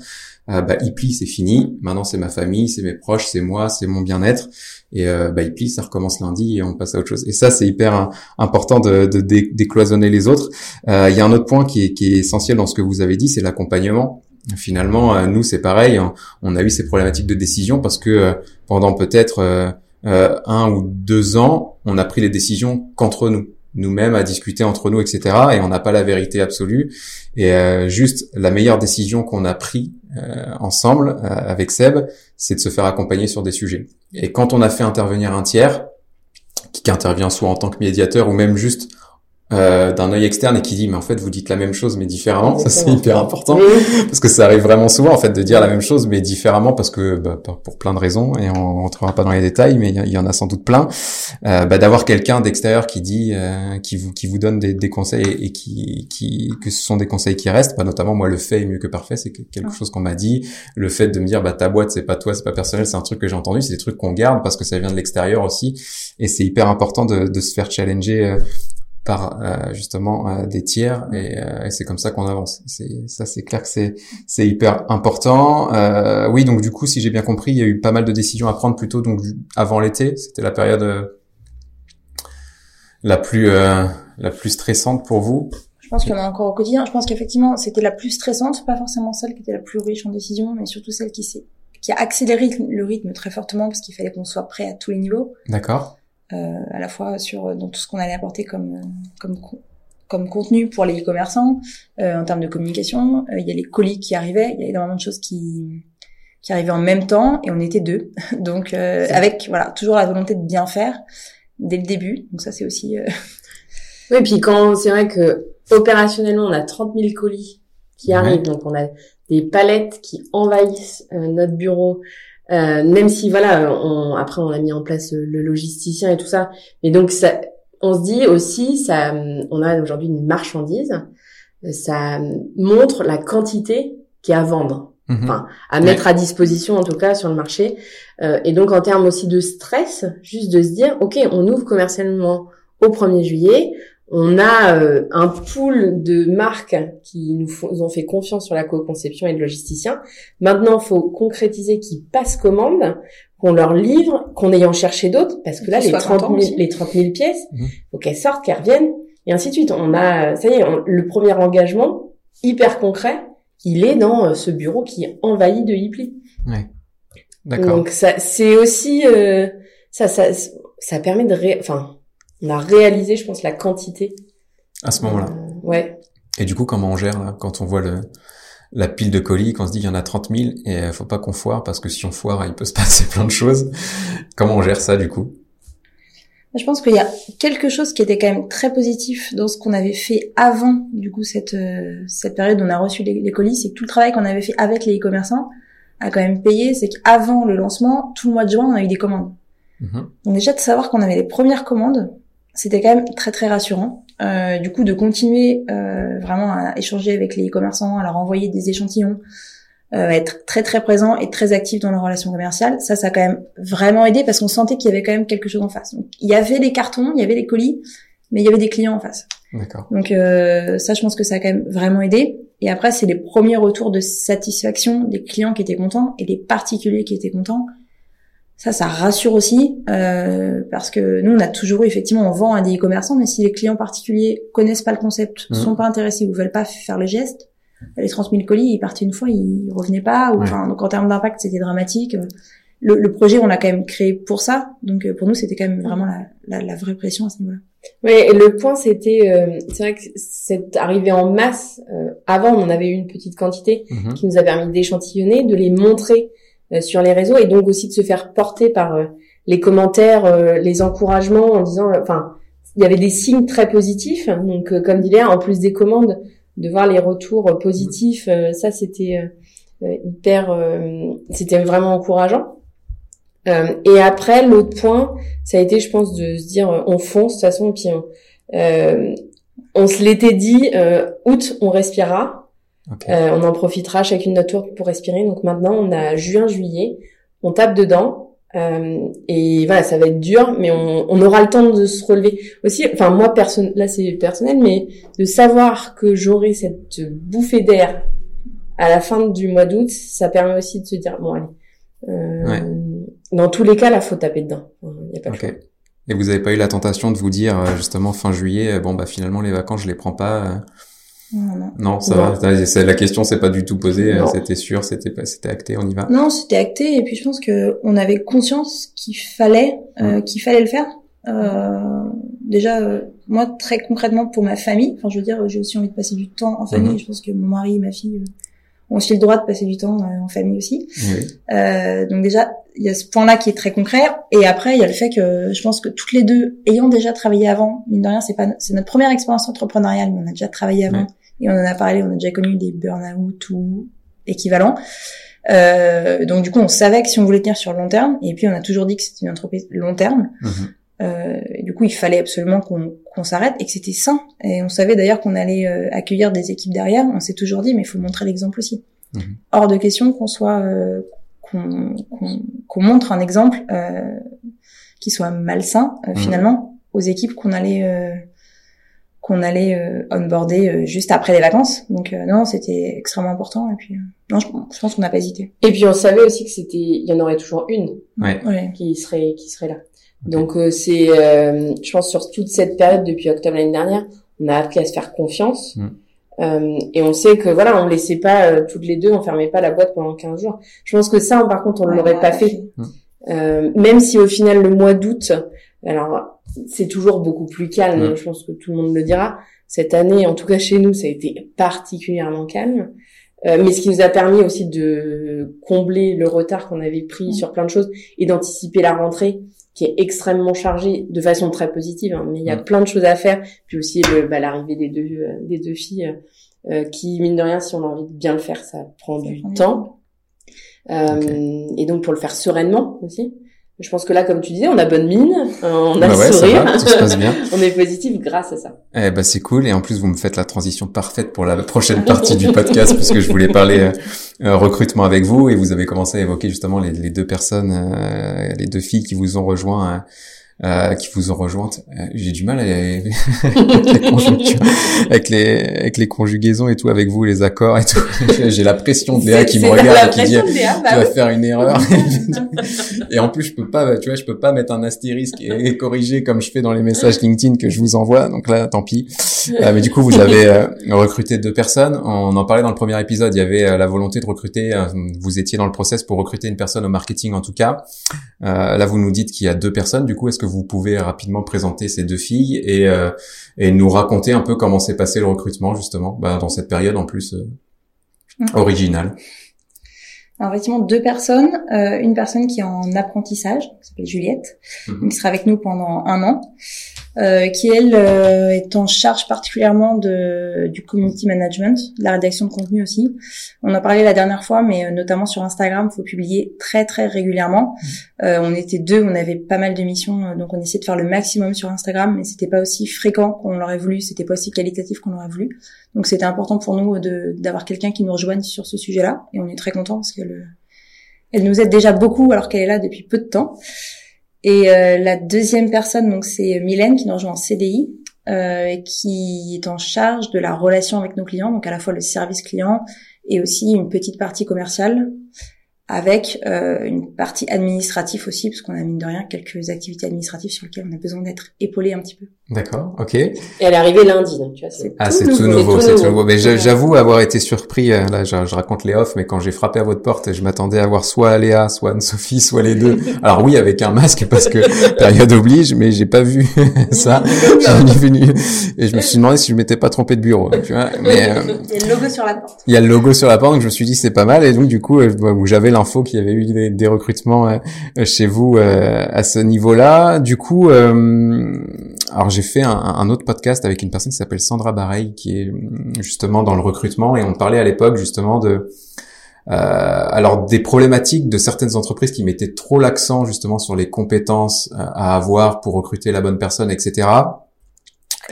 euh, bah Ipli c'est fini, maintenant c'est ma famille, c'est mes proches, c'est moi, c'est mon bien-être, et euh, bah Ipli ça recommence lundi et on passe à autre chose. Et ça c'est hyper hein, important de, de décloisonner les autres. Euh, il y a un autre point qui est, qui est essentiel dans ce que vous avez dit, c'est l'accompagnement finalement, euh, nous, c'est pareil. On a eu ces problématiques de décision parce que euh, pendant peut-être euh, un ou deux ans, on a pris les décisions qu'entre nous nous-mêmes à discuter entre nous, etc. Et on n'a pas la vérité absolue. Et juste la meilleure décision qu'on a pris ensemble avec Seb, c'est de se faire accompagner sur des sujets. Et quand on a fait intervenir un tiers, qui intervient soit en tant que médiateur ou même juste euh, d'un œil externe et qui dit mais en fait vous dites la même chose mais différemment. Ça c'est hyper important. Parce que ça arrive vraiment souvent en fait de dire la même chose mais différemment parce que bah, pour plein de raisons et on rentrera pas dans les détails mais il y, en a sans doute plein. Euh, bah, d'avoir quelqu'un d'extérieur qui dit euh, qui vous qui vous donne des, des conseils et, qui qui que ce sont des conseils qui restent. Bah, notamment moi le fait est mieux que parfait c'est quelque chose qu'on m'a dit le fait de me dire bah ta boîte c'est pas toi c'est pas personnel c'est un truc que j'ai entendu c'est des trucs qu'on garde parce que ça vient de l'extérieur aussi. Et c'est hyper important de, de se faire challenger euh, par euh, justement euh, des tiers et, euh, et c'est comme ça qu'on avance. C'est ça, c'est clair que c'est c'est hyper important. oui, donc du coup, si j'ai bien compris, il y a eu pas mal de décisions à prendre plutôt donc avant l'été. C'était la période la plus la plus stressante pour vous. Je pense qu'il y en a encore au quotidien. Je pense qu'effectivement, c'était la plus stressante, pas forcément celle qui était la plus riche en décisions, mais surtout celle qui s'est qui a accéléré le rythme très fortement parce qu'il fallait qu'on soit prêt à tous les niveaux. D'accord. Euh, à la fois sur dans tout ce qu'on allait apporter comme comme comme contenu pour les e-commerçants euh, en termes de communication. Euh, il y a les colis qui arrivaient, il y a énormément de choses qui qui arrivaient en même temps et on était deux. Donc avec voilà toujours la volonté de bien faire dès le début. Donc ça c'est aussi. Oui, puis quand c'est vrai que opérationnellement on a 30 000 colis qui arrivent, donc on a des palettes qui envahissent notre bureau euh, même si voilà, on, après on a mis en place le logisticien et tout ça, mais donc ça, on se dit aussi, ça, on a aujourd'hui une marchandise, ça montre la quantité qui est à vendre, mhm. enfin à mettre à disposition en tout cas sur le marché, euh, et donc en termes aussi de stress, juste de se dire, ok, on ouvre commercialement au 1er juillet, on a euh, un pool de marques qui nous, ont fait confiance sur la co-conception et le logisticien. Maintenant, il faut concrétiser qu'ils passent commande, qu'on leur livre, qu'on ait en cherché d'autres, parce que là, les 30, 000, les 30 000 pièces, il mmh. faut qu'elles sortent, qu'elles reviennent, et ainsi de suite. On a, ça y est, le premier engagement, hyper concret, il est dans euh, ce bureau qui est envahi de Hipli. Ouais. D'accord. Donc ça, c'est aussi, euh, ça, ça, ça permet de, ré... enfin, on a réalisé, je pense, la quantité. À ce moment-là. Euh, ouais. Et du coup, comment on gère là, quand on voit le, la pile de colis, quand on se dit qu'il y en a 30 000 et euh, faut pas qu'on foire parce que si on foire, il peut se passer plein de choses. comment on gère ça du coup? Je pense qu'il y a quelque chose qui était quand même très positif dans ce qu'on avait fait avant, du coup, cette, euh, cette période où on a reçu les, colis, c'est que tout le travail qu'on avait fait avec les e-commerçants a quand même payé. C'est qu'avant le lancement, tout le mois de juin, on a eu des commandes. Mhm. Donc déjà de savoir qu'on avait les premières commandes, c'était quand même très très rassurant. Euh, du coup, de continuer euh, vraiment à échanger avec les commerçants, à leur envoyer des échantillons, euh, être très très présent et très actif dans leurs relations commerciales, ça, ça a quand même vraiment aidé parce qu'on sentait qu'il y avait quand même quelque chose en face. Donc, il y avait des cartons, il y avait des colis, mais il y avait des clients en face. D'accord. Donc euh, ça, je pense que ça a quand même vraiment aidé. Et après, c'est les premiers retours de satisfaction des clients qui étaient contents et des particuliers qui étaient contents Ça, ça rassure aussi euh, parce que nous, on a toujours eu, effectivement, on vend à des e-commerçants, mais si les clients particuliers connaissent pas le concept, Mhm. sont pas intéressés ou veulent pas faire le geste, les 30 000 colis, ils partaient une fois, ils revenaient pas. Ou, Ouais. donc en termes d'impact, c'était dramatique. Le, le projet, on l'a quand même créé pour ça, donc pour nous, c'était quand même vraiment la, la, la vraie pression à ce niveau-là. Ouais, et le point c'était, euh, c'est vrai que c'est arrivé en masse. euh, avant, on en avait eu une petite quantité Mhm. qui nous a permis d'échantillonner, de les montrer sur les réseaux et donc aussi de se faire porter par euh, les commentaires, euh, les encouragements en disant, euh, enfin, il y avait des signes très positifs. Donc, euh, comme dit en plus des commandes, de voir les retours euh, positifs, euh, ça c'était euh, euh, hyper, euh, c'était vraiment encourageant. Euh, et après, l'autre point, ça a été, je pense, de se dire, euh, on fonce de toute façon, puis on, euh, on se l'était dit, euh, août, on respirera. Ok. Euh, on en profitera chacune notre tour pour respirer. Donc maintenant, on a juin, juillet, on tape dedans. Euh, et voilà, ça va être dur, mais on, on aura le temps de se relever. Aussi, enfin moi, personne, là c'est personnel, mais de savoir que j'aurai cette bouffée d'air à la fin du mois d'août, ça permet aussi de se dire bon allez. Euh, Ouais. Dans tous les cas, là, faut taper dedans. Il y a pas le choix. Ok. Et vous avez pas eu la tentation de vous dire euh, justement fin juillet, euh, bon bah finalement les vacances je les prends pas. Non, non. Non, ça Non. va. C'est la question, c'est pas du tout posée. Non. C'était sûr, c'était pas, c'était acté, on y va. Non, c'était acté et puis je pense que on avait conscience qu'il fallait euh, qu'il fallait le faire. Euh, déjà, euh, moi très concrètement pour ma famille, enfin je veux dire, j'ai aussi envie de passer du temps en famille. Mhm. Je pense que mon mari et ma fille euh, ont aussi le droit de passer du temps euh, en famille aussi. Oui. Euh, donc déjà, il y a ce point-là qui est très concret. Et après, il y a le fait que je pense que toutes les deux, ayant déjà travaillé avant, mine de rien, c'est pas, c'est notre première expérience entrepreneuriale, mais on a déjà travaillé avant. Et on en a parlé, on a déjà connu des burn-out ou équivalents. Euh, donc du coup, on savait que si on voulait tenir sur le long terme, et puis on a toujours dit que c'était une entreprise long terme. Mhm. Euh, et du coup, il fallait absolument qu'on s'arrête et que c'était sain. Et on savait d'ailleurs qu'on allait euh, accueillir des équipes derrière. On s'est toujours dit, mais il faut montrer l'exemple aussi. Mhm. Hors de question qu'on soit euh, qu'on montre un exemple euh, qui soit malsain euh, Mhm. finalement aux équipes qu'on allait euh, qu'on allait euh, onboarder euh, juste après les vacances. Donc euh, non, c'était extrêmement important. Et puis euh, non, je, je pense qu'on n'a pas hésité. Et puis on savait aussi que c'était, il y en aurait toujours une Ouais. Ouais. qui serait qui serait là. Donc euh, c'est, euh, je pense sur toute cette période depuis octobre l'année dernière, on a appris à se faire confiance. Mm. Euh, et on sait que voilà, on laissait pas euh, toutes les deux, on fermait pas la boîte pendant 15 jours. Je pense que ça, par contre, on Ouais, l'aurait on pas fait. Euh, même si au final le mois d'août, alors c'est toujours beaucoup plus calme. Je pense que tout le monde le dira. Cette année, en tout cas chez nous, ça a été particulièrement calme. Euh, mais ce qui nous a permis aussi de combler le retard qu'on avait pris sur plein de choses et d'anticiper la rentrée qui est extrêmement chargée de façon très positive. hein. mais il y a plein de choses à faire. Puis aussi le- bah, l'arrivée des deux euh, des deux filles euh, qui mine de rien, si on a envie de bien le faire, ça prend Ça du prend du temps. Euh, Et donc pour le faire sereinement aussi. Je pense que là, comme tu disais, on a bonne mine, euh, on a Bah le ouais, ça sourire, va, tout se passe bien. on est positif grâce à ça. Eh ben c'est cool et en plus vous me faites la transition parfaite pour la prochaine partie du podcast puisque je voulais parler euh, euh, recrutement avec vous et vous avez commencé à évoquer justement les, les deux personnes, euh, les deux filles qui vous ont rejoint, euh, euh, qui vous ont rejointes. Euh, J'ai du mal avec les conjonctures, avec les avec les conjugaisons et tout, avec vous les accords et tout. J'ai la pression de Léa qui me regarde et qui dit Léa, bah tu vas oui. faire une erreur. et en plus, je peux pas, tu vois, je peux pas mettre un astérisque et, et corriger comme je fais dans les messages LinkedIn que je vous envoie. Donc là, tant pis. Euh, mais du coup, vous avez euh, recruté deux personnes. On en parlait dans le premier épisode. Il y avait la volonté de recruter. vous étiez dans le process pour recruter une personne au marketing, en tout cas. Là, vous nous dites qu'il y a deux personnes. Du coup, est-ce que vous pouvez rapidement présenter ces deux filles et, euh, et nous raconter un peu comment s'est passé le recrutement justement bah, dans cette période en plus euh, originale. Alors effectivement deux personnes, euh, une personne qui est en apprentissage, qui s'appelle Juliette, Mhm. qui sera avec nous pendant un an, euh, qui elle euh, est en charge particulièrement de du community management, de la rédaction de contenu aussi. On en parlait la dernière fois, mais euh, notamment sur Instagram, faut publier très très régulièrement. Euh, on était deux, on avait pas mal de missions, euh, donc on essayait de faire le maximum sur Instagram, mais c'était pas aussi fréquent qu'on l'aurait voulu, c'était pas aussi qualitatif qu'on l'aurait voulu. Donc c'était important pour nous de d'avoir quelqu'un qui nous rejoigne sur ce sujet-là, et on est très content parce qu'elle euh, elle nous aide déjà beaucoup alors qu'elle est là depuis peu de temps. Et euh, la deuxième personne, donc c'est Mylène qui nous rejoint en CDI, euh, qui est en charge de la relation avec nos clients, donc à la fois le service client et aussi une petite partie commerciale avec euh, une partie administrative aussi, parce qu'on a mine de rien quelques activités administratives sur lesquelles on a besoin d'être épaulé un petit peu. D'accord, ok. Et elle est arrivée lundi, donc tu vois. C'est ah, c'est tout nouveau, c'est tout nouveau. Mais j'avoue avoir été surpris. Euh, là, je, raconte les off, mais quand j'ai frappé à votre porte, je m'attendais à voir soit Léa, soit Anne-Sophie, soit les deux. Alors oui, avec un masque parce que période oblige, mais j'ai pas vu ça. venu et je me suis demandé si je m'étais pas trompé de bureau. Tu vois. Mais euh, il y a le logo sur la porte. Il y a le logo sur la porte, donc je me suis dit c'est pas mal. Et donc du coup, j'avais info qu'il y avait eu des, recrutements euh, chez vous euh, à ce niveau-là. Du coup, euh, alors j'ai fait un, autre podcast avec une personne qui s'appelle Sandra Bareil, qui est justement dans le recrutement, et on parlait à l'époque justement de alors des problématiques de certaines entreprises qui mettaient trop l'accent justement sur les compétences à avoir pour recruter la bonne personne, etc.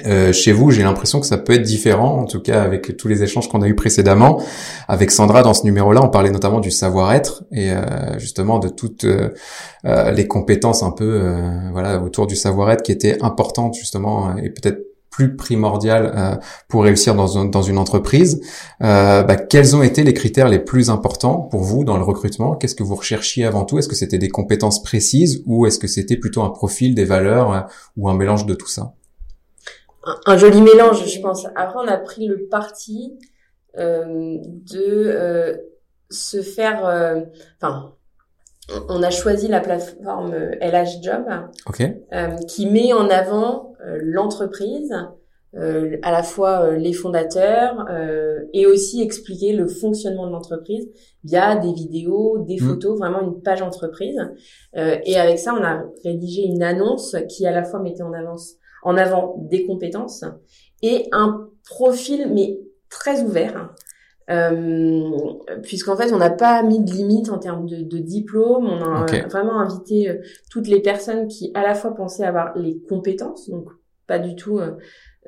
Euh, chez vous, j'ai l'impression que ça peut être différent, en tout cas avec tous les échanges qu'on a eu précédemment. Avec Sandra, dans ce numéro-là, on parlait notamment du savoir-être et euh, justement de toutes euh, les compétences un peu voilà autour du savoir-être qui étaient importantes justement et peut-être plus primordiales pour réussir dans, dans une entreprise. Bah, quels ont été les critères les plus importants pour vous dans le recrutement? Qu'est-ce que vous recherchiez avant tout? Est-ce que c'était des compétences précises ou est-ce que c'était plutôt un profil, des valeurs ou un mélange de tout ça? Un, joli mélange, je pense. Après, on a pris le parti euh, de euh, se faire. Euh, enfin, on a choisi la plateforme LH Job, qui met en avant l'entreprise, à la fois les fondateurs, et aussi expliquer le fonctionnement de l'entreprise via des vidéos, des mmh. photos, vraiment une page entreprise. et avec ça, on a rédigé une annonce qui à la fois mettait en avance en avant des compétences et un profil mais très ouvert. Euh, puisqu'en fait on n'a pas mis de limite en termes de, de diplôme, on a vraiment invité euh, toutes les personnes qui à la fois pensaient avoir les compétences, donc pas du tout euh,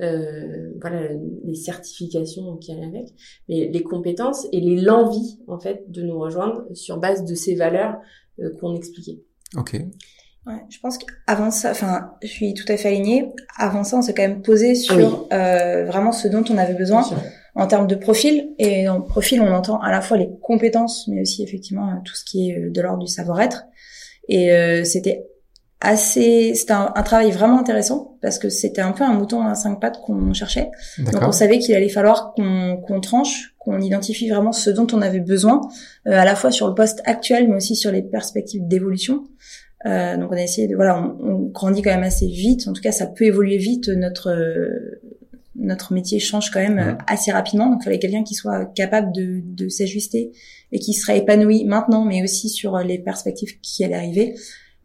euh voilà les certifications qui allaient avec, mais les compétences et les l'envie en fait de nous rejoindre sur base de ces valeurs euh, qu'on expliquait. Ok. Ouais, je pense qu'avant ça, enfin, je suis tout à fait alignée. Avant ça, on s'est quand même posé sur euh, vraiment ce dont on avait besoin en termes de profil. Et en profil, on entend à la fois les compétences, mais aussi effectivement tout ce qui est euh, de l'ordre du savoir-être. Et euh, c'était assez, c'était un, travail vraiment intéressant parce que c'était un peu un mouton à cinq pattes qu'on cherchait. Donc on savait qu'il allait falloir qu'on qu'on tranche, qu'on identifie vraiment ce dont on avait besoin, euh, à la fois sur le poste actuel, mais aussi sur les perspectives d'évolution. Euh, donc on a essayé de voilà, on, on, grandit quand même assez vite. En tout cas, ça peut évoluer vite. Notre euh, notre métier change quand même euh, assez rapidement. Donc il fallait quelqu'un qui soit capable de, de s'ajuster et qui serait épanoui maintenant, mais aussi sur les perspectives qui allaient arriver.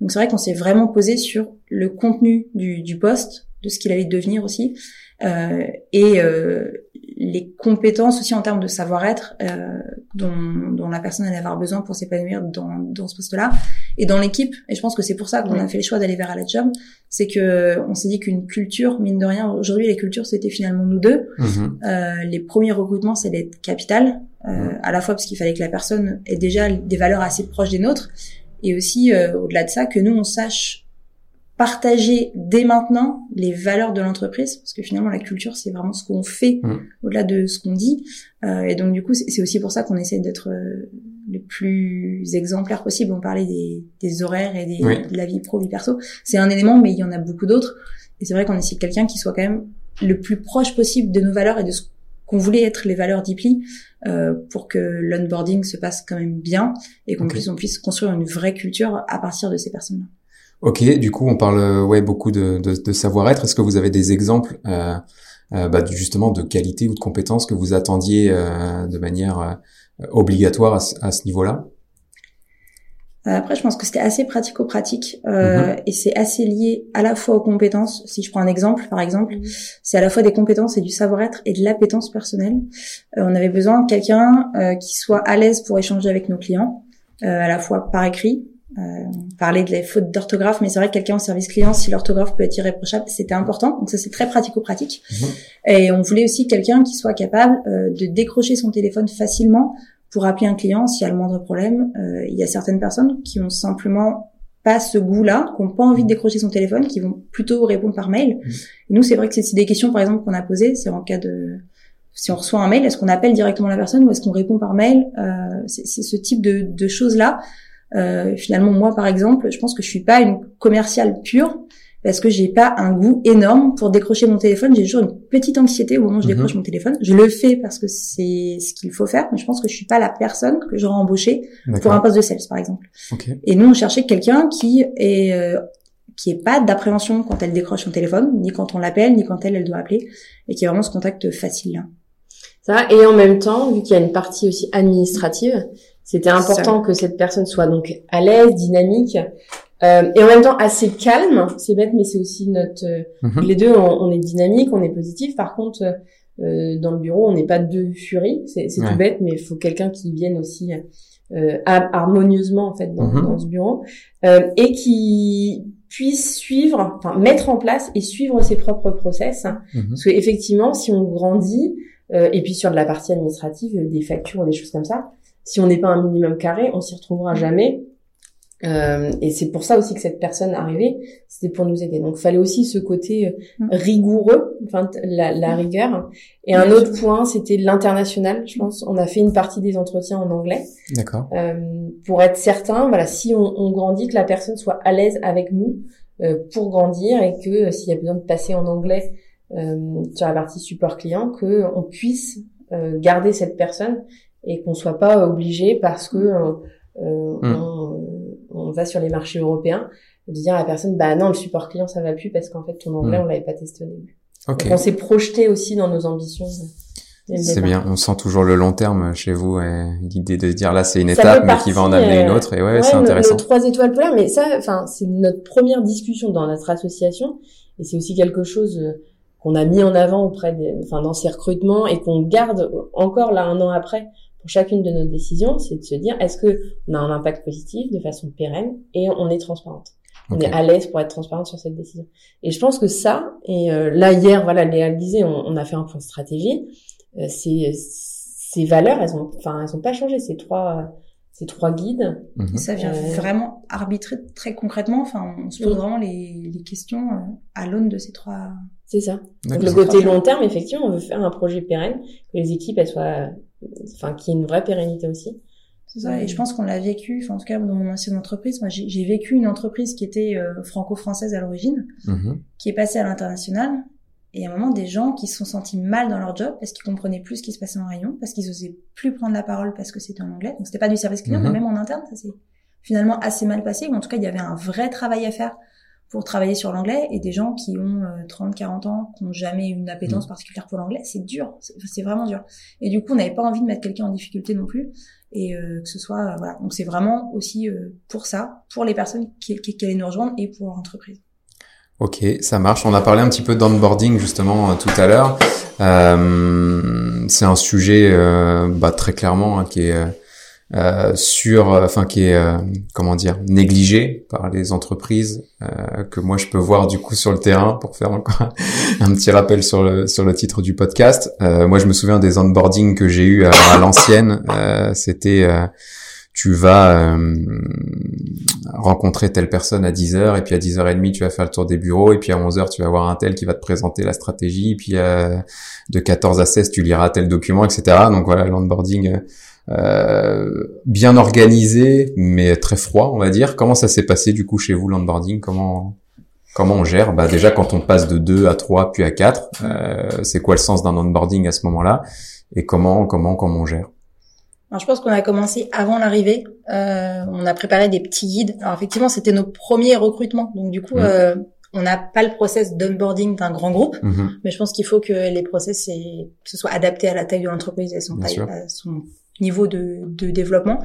Donc c'est vrai qu'on s'est vraiment posé sur le contenu du, du poste, de ce qu'il allait devenir aussi, euh, et euh, les compétences aussi en termes de savoir-être euh, dont, dont, la personne allait avoir besoin pour s'épanouir dans, dans ce poste-là et dans l'équipe. Et je pense que c'est pour ça qu'on a fait le choix d'aller vers la Job. C'est que on s'est dit qu'une culture, mine de rien, aujourd'hui les cultures c'était finalement nous deux. Mm-hmm. Euh, les premiers recrutements c'était capital, euh, mm. à la fois parce qu'il fallait que la personne ait déjà des valeurs assez proches des nôtres, et aussi euh, au-delà de ça que nous on sache partager dès maintenant les valeurs de l'entreprise parce que finalement la culture c'est vraiment ce qu'on fait mm. au-delà de ce qu'on dit. Euh, et donc du coup c'est aussi pour ça qu'on essaie d'être euh, le plus exemplaire possible. On parlait des, des horaires et des, de la vie pro vie perso. C'est un élément mais il y en a beaucoup d'autres. Et c'est vrai qu'on essaie de quelqu'un qui soit quand même le plus proche possible de nos valeurs et de ce qu'on voulait être les valeurs d'Ipli euh, pour que l'onboarding se passe quand même bien et qu'on puisse on puisse construire une vraie culture à partir de ces personnes-là. Ok, du coup, on parle ouais beaucoup de, de, de savoir-être. Est-ce que vous avez des exemples euh, euh, bah, justement de qualité ou de compétences que vous attendiez euh, de manière euh, obligatoire à, à ce niveau-là? euh, après, je pense que c'était assez pratico-pratique euh, mhm. et c'est assez lié à la fois aux compétences. Si je prends un exemple, par exemple, mhm. c'est à la fois des compétences et du savoir-être et de l'appétence personnelle. Euh, on avait besoin de quelqu'un euh, qui soit à l'aise pour échanger avec nos clients, à la fois par écrit, euh, parler de les fautes d'orthographe, mais c'est vrai que quelqu'un en service client, si l'orthographe peut être irréprochable, c'était important. Donc ça, c'est très pratico-pratique. Mhm. Et on voulait aussi quelqu'un qui soit capable euh, de décrocher son téléphone facilement pour appeler un client s'il y a le moindre problème. Euh, il y a certaines personnes qui ont simplement pas ce goût-là, qui n'ont pas envie de décrocher son téléphone, qui vont plutôt répondre par mail. Et nous, c'est vrai que c'est des questions, par exemple, qu'on a posées. C'est en cas de si on reçoit un mail, est-ce qu'on appelle directement la personne ou est-ce qu'on répond par mail C'est ce type de, de choses là. finalement, moi, par exemple, je pense que je suis pas une commerciale pure parce que j'ai pas un goût énorme pour décrocher mon téléphone. J'ai toujours une petite anxiété au moment où je mhm. décroche mon téléphone. Je le fais parce que c'est ce qu'il faut faire, mais je pense que je suis pas la personne que j'aurais embauchée pour un poste de sales, par exemple. Et nous, on cherchait quelqu'un qui est euh, qui est pas d'appréhension quand elle décroche son téléphone, ni quand on l'appelle, ni quand elle, elle doit appeler, et qui a vraiment ce contact facile là. Ça, et en même temps, vu qu'il y a une partie aussi administrative, c'était important que cette personne soit donc à l'aise, dynamique, euh, et en même temps assez calme. C'est bête, mais c'est aussi notre. Euh, mhm. Les deux, on, est dynamique, on est positif. Par contre, euh, dans le bureau, on n'est pas deux furies. C'est tout bête, mais il faut quelqu'un qui vienne aussi euh, harmonieusement en fait dans, mhm. dans ce bureau et qui puisse suivre, enfin mettre en place et suivre ses propres process. Mhm. Parce que effectivement, si on grandit et puis sur de la partie administrative, des factures des choses comme ça, si on n'est pas un minimum carré, on s'y retrouvera jamais euh, et c'est pour ça aussi que cette personne arrivait, c'était pour nous aider. Donc, il fallait aussi ce côté euh, mm. rigoureux, enfin la, la mm. rigueur. Et un autre point, c'était l'international. Je pense, on a fait une partie des entretiens en anglais. D'accord. Euh, pour être certain, voilà, si on, on, grandit, que la personne soit à l'aise avec nous euh, pour grandir et que s'il y a besoin de passer en anglais sur la partie support client, que on puisse garder cette personne et qu'on soit pas obligé parce que mm. on on va sur les marchés européens, de dire à la personne, bah non, le support client, ça va plus parce qu'en fait, ton anglais, hmm. on l'avait pas testé au début. on s'est projeté aussi dans nos ambitions. C'est bien, on sent toujours le long terme chez vous et l'idée de dire là c'est une étape mais qui va en amener une autre et ouais, c'est intéressant. Le, trois étoiles polaires, mais ça, enfin c'est notre première discussion dans notre association et c'est aussi quelque chose euh, qu'on a mis en avant auprès des, enfin dans ces recrutements et qu'on garde encore là un an après chacune de nos décisions, c'est de se dire est-ce que on a un impact positif de façon pérenne et on est transparente? On est à l'aise pour être transparente sur cette décision. Et je pense que ça, et euh, là hier, voilà, Léa le disait, on, a fait un point de stratégie. Euh, ces, ces valeurs, elles ont, enfin, elles ont pas changé. Ces trois, ces trois guides. Mhm. Ça vient euh, vraiment arbitrer très concrètement. Enfin, on se pose vraiment les, les questions à l'aune de ces trois. C'est ça. Donc le côté long terme, effectivement, on veut faire un projet pérenne, que les équipes elles soient enfin qui est une vraie pérennité aussi. C'est ça, et je pense qu'on l'a vécu, enfin, en tout cas dans mon ancienne entreprise, moi j'ai vécu une entreprise qui était euh, franco-française à l'origine, mm-hmm. qui est passée à l'international, et à un moment des gens qui se sont sentis mal dans leur job parce qu'ils comprenaient plus ce qui se passait en rayon, parce qu'ils osaient plus prendre la parole parce que c'était en anglais, donc c'était pas du service client, mais mm-hmm. même en interne, ça s'est finalement assez mal passé, ou en tout cas il y avait un vrai travail à faire pour travailler sur l'anglais et des gens qui ont 30, euh, 40 ans, qui n'ont jamais eu une appétence mm. particulière pour l'anglais, c'est dur, c'est vraiment dur. Et du coup, on n'avait pas envie de mettre quelqu'un en difficulté non plus et euh, que ce soit euh, voilà. Donc c'est vraiment aussi pour ça, pour les personnes qui, qui, qui, allaient nous rejoindre et pour l'entreprise. Ok, ça marche. On a parlé un petit peu d'onboarding justement tout à l'heure. c'est un sujet bah, très clairement hein, qui est euh, sur, euh, enfin qui est euh, comment dire négligé par les entreprises que moi je peux voir du coup sur le terrain pour faire encore un petit rappel sur le sur le titre du podcast. moi je me souviens des onboarding que j'ai eu à, l'ancienne. C'était tu vas rencontrer telle personne à 10h et puis à 10h30 tu vas faire le tour des bureaux et puis à 11h tu vas voir un tel qui va te présenter la stratégie et puis de 14 à 16 tu liras tel document etc. Donc voilà l'onboarding euh, bien organisé, mais très froid, on va dire. Comment ça s'est passé du coup chez vous l'onboarding? Comment comment on gère? Bah déjà quand on passe de 2 à 3 puis à 4, euh, c'est quoi le sens d'un onboarding à ce moment-là? Et comment comment comment on gère? Alors, je pense qu'on a commencé avant l'arrivée. Euh, on a préparé des petits guides. Alors effectivement, c'était nos premiers recrutements, donc du coup, mmh. euh, on n'a pas le process d'onboarding d'un grand groupe, mmh. mais je pense qu'il faut que les process c'est, ce soit adapté à la taille de l'entreprise et son, taille, à son niveau de, de développement.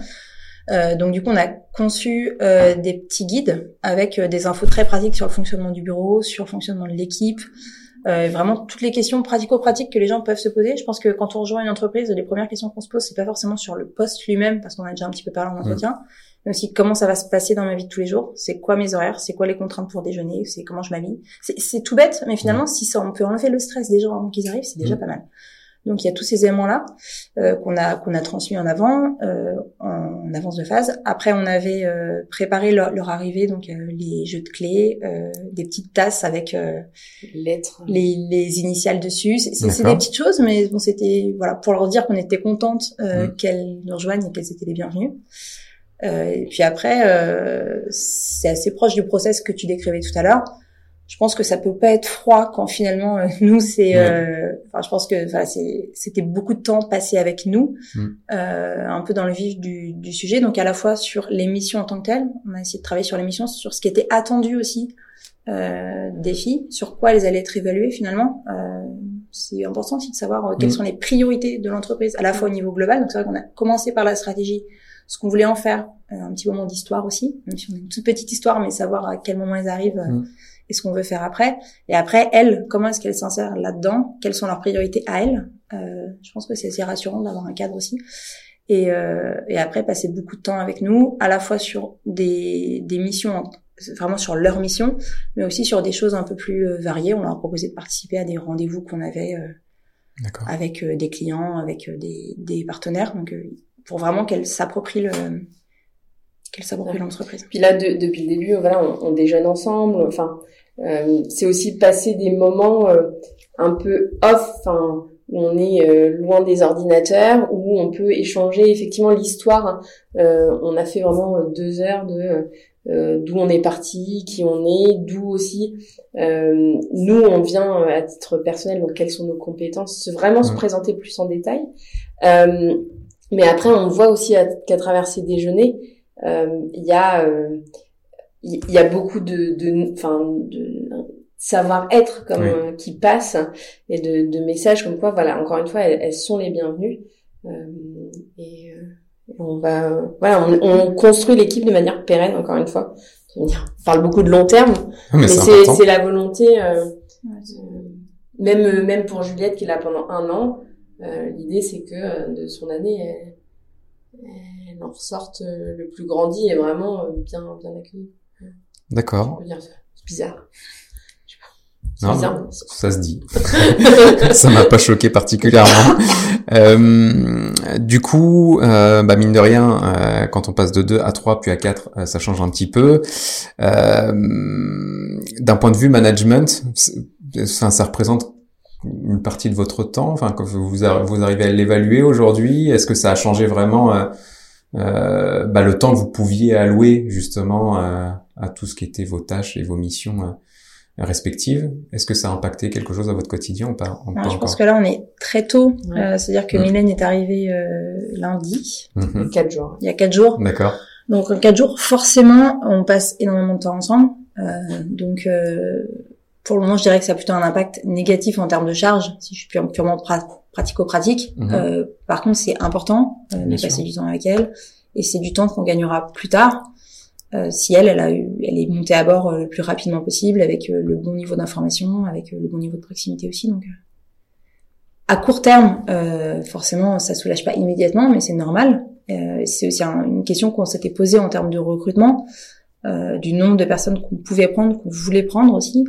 Euh, donc du coup, on a conçu euh, des petits guides avec euh, des infos très pratiques sur le fonctionnement du bureau, sur le fonctionnement de l'équipe, euh, vraiment toutes les questions pratico-pratiques que les gens peuvent se poser. Je pense que quand on rejoint une entreprise, les premières questions qu'on se pose, c'est pas forcément sur le poste lui-même, parce qu'on a déjà un petit peu parlé en mmh. entretien, mais aussi comment ça va se passer dans ma vie de tous les jours. C'est quoi mes horaires C'est quoi les contraintes pour déjeuner C'est comment je m'habille C'est tout bête, mais finalement, mmh. si ça, on peut enlever le stress des gens avant qu'ils arrivent, c'est déjà mmh. pas mal. Donc il y a tous ces éléments-là euh, qu'on a qu'on a transmis en avant, euh, en avance de phase. Après, on avait euh, préparé leur, leur, arrivée, donc euh, les jeux de clés, euh, des petites tasses avec lettres, les, les initiales dessus. C'est des petites choses, mais bon, c'était voilà pour leur dire qu'on était contente mm. qu'elles nous rejoignent et qu'elles étaient les bienvenues. et puis après, c'est assez proche du process que tu décrivais tout à l'heure je pense que ça peut pas être froid quand finalement euh, nous c'est euh, je pense que c'était beaucoup de temps passé avec nous mm. euh, un peu dans le vif du, du, sujet. Donc à la fois sur l'émission en tant que telle on a essayé de travailler sur l'émission sur ce qui était attendu aussi euh, des filles sur quoi elles allaient être évaluées finalement. Euh, c'est important aussi de savoir quelles mm. sont les priorités de l'entreprise à la fois au niveau global. Donc c'est vrai qu'on a commencé par la stratégie ce qu'on voulait en faire un petit moment d'histoire aussi même si on a une toute petite histoire mais savoir à quel moment elles arrivent mm et ce qu'on veut faire après. Et après, elles, comment est-ce qu'elles s'insèrent là-dedans? Quelles sont leurs priorités à elles? Euh, Je pense que c'est assez rassurant d'avoir un cadre aussi. Et, euh, et après, passer beaucoup de temps avec nous, à la fois sur des, des missions, vraiment sur leur mission, mais aussi sur des choses un peu plus euh, variées. On leur a proposé de participer à des rendez-vous qu'on avait euh, avec euh, des clients, avec euh, des, des partenaires, donc pour vraiment qu'elles s'approprient le qu'elles s'approprient l'entreprise. Puis là, de, depuis le début, voilà, on, on déjeune ensemble. Enfin, euh, c'est aussi passer des moments euh, un peu off, enfin, où on est euh, loin des ordinateurs, où on peut échanger effectivement l'histoire. on a fait vraiment deux heures de d'où on est parti, qui on est, d'où aussi nous on vient à titre personnel, donc quelles sont nos compétences, vraiment se présenter plus en détail. mais après on voit aussi qu'à travers ces déjeuners, il y a il y, a beaucoup de, de, enfin, de savoir-être comme euh, qui passe et de, de, messages comme quoi, voilà, encore une fois, elles, sont les bienvenues. Euh, et euh, on va, voilà, on, on construit l'équipe de manière pérenne, encore une fois. On parle beaucoup de long terme, mais, c'est la volonté. Euh, même même pour Juliette qui est là pendant un an, l'idée c'est que de son année, elle, elle en ressorte le plus grandi et vraiment bien bien accueillie. D'accord. C'est bizarre. Non, bizarre, ça se dit. ça m'a pas choqué particulièrement. euh, du coup, euh, bah mine de rien, euh, quand on passe de 2 à 3 puis à 4, euh, ça change un petit peu. Euh, d'un point de vue management, ça, ça représente une partie de votre temps. Enfin, que vous, vous arrivez à l'évaluer aujourd'hui, est-ce que ça a changé vraiment euh, bah, le temps que vous pouviez allouer justement à tout ce qui était vos tâches et vos missions euh, respectives? Est-ce que ça a impacté quelque chose à votre quotidien ou pas, ah, Je pense que là, on est très tôt. Euh, c'est-à-dire que mmh. Mylène est arrivée euh, lundi. Mmh. Il y a quatre jours. Il y a quatre jours. D'accord. Donc, en quatre jours, forcément, on passe énormément de temps ensemble. donc, pour le moment, je dirais que ça a plutôt un impact négatif en termes de charge, si je suis purement pratico-pratique. Mmh. par contre, c'est important de passer du temps avec elle. Et c'est du temps qu'on gagnera plus tard. Euh, si elle, elle a eu, elle est montée à bord euh, le plus rapidement possible avec euh, le bon niveau d'information, avec le bon niveau de proximité aussi. Donc, à court terme, forcément, ça soulage pas immédiatement, mais c'est normal. c'est aussi une question qu'on s'était posée en termes de recrutement, du nombre de personnes qu'on pouvait prendre, qu'on voulait prendre aussi.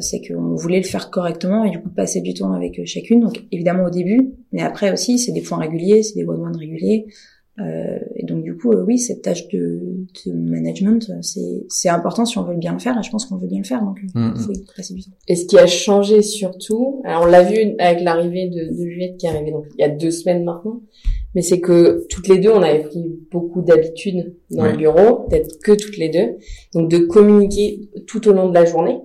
C'est qu'on voulait le faire correctement et du coup passer du temps avec chacune. Donc évidemment au début, mais après aussi c'est des points réguliers, c'est des one-one réguliers. Euh, et donc du coup, euh, oui, cette tâche de, de management, c'est, c'est important si on veut bien le faire. Et je pense qu'on veut bien le faire, donc il mm, mm. faut y passer du temps. Et ce qui a changé surtout, alors on l'a vu avec l'arrivée de, de Juliette qui est arrivée donc il y a deux semaines maintenant, mais c'est que toutes les deux, on avait pris beaucoup d'habitudes dans le bureau, peut-être que toutes les deux, donc de communiquer tout au long de la journée.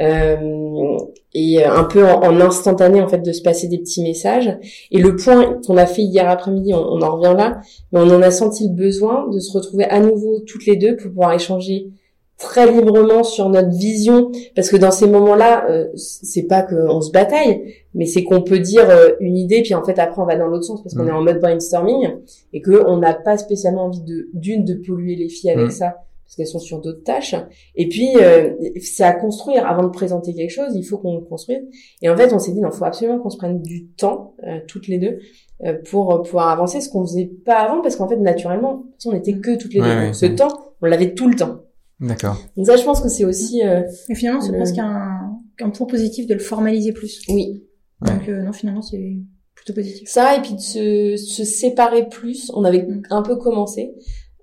Euh, et un peu en, instantané en fait de se passer des petits messages. Et le point qu'on a fait hier après-midi, on, en revient là, mais on en a senti le besoin de se retrouver à nouveau toutes les deux pour pouvoir échanger très librement sur notre vision, parce que dans ces moments-là, euh, c'est pas qu'on se bataille, mais c'est qu'on peut dire euh, une idée, puis en fait après on va dans l'autre sens parce qu'on mmh. est en mode brainstorming et que on n'a pas spécialement envie de d'une de polluer les filles avec mmh. ça parce qu'elles sont sur d'autres tâches. Et puis, euh, c'est à construire. Avant de présenter quelque chose, il faut qu'on construise. Et en fait, on s'est dit, il faut absolument qu'on se prenne du temps, euh, toutes les deux, euh, pour pouvoir avancer, ce qu'on faisait pas avant, parce qu'en fait, naturellement, on n'était que toutes les deux. ce temps, on l'avait tout le temps. D'accord. Donc ça, je pense que c'est aussi... Mais finalement, c'est presque un, un point positif de le formaliser plus. Oui. Donc non, finalement, c'est plutôt positif. Ça et puis de se, se séparer plus. On avait Mm. un peu commencé,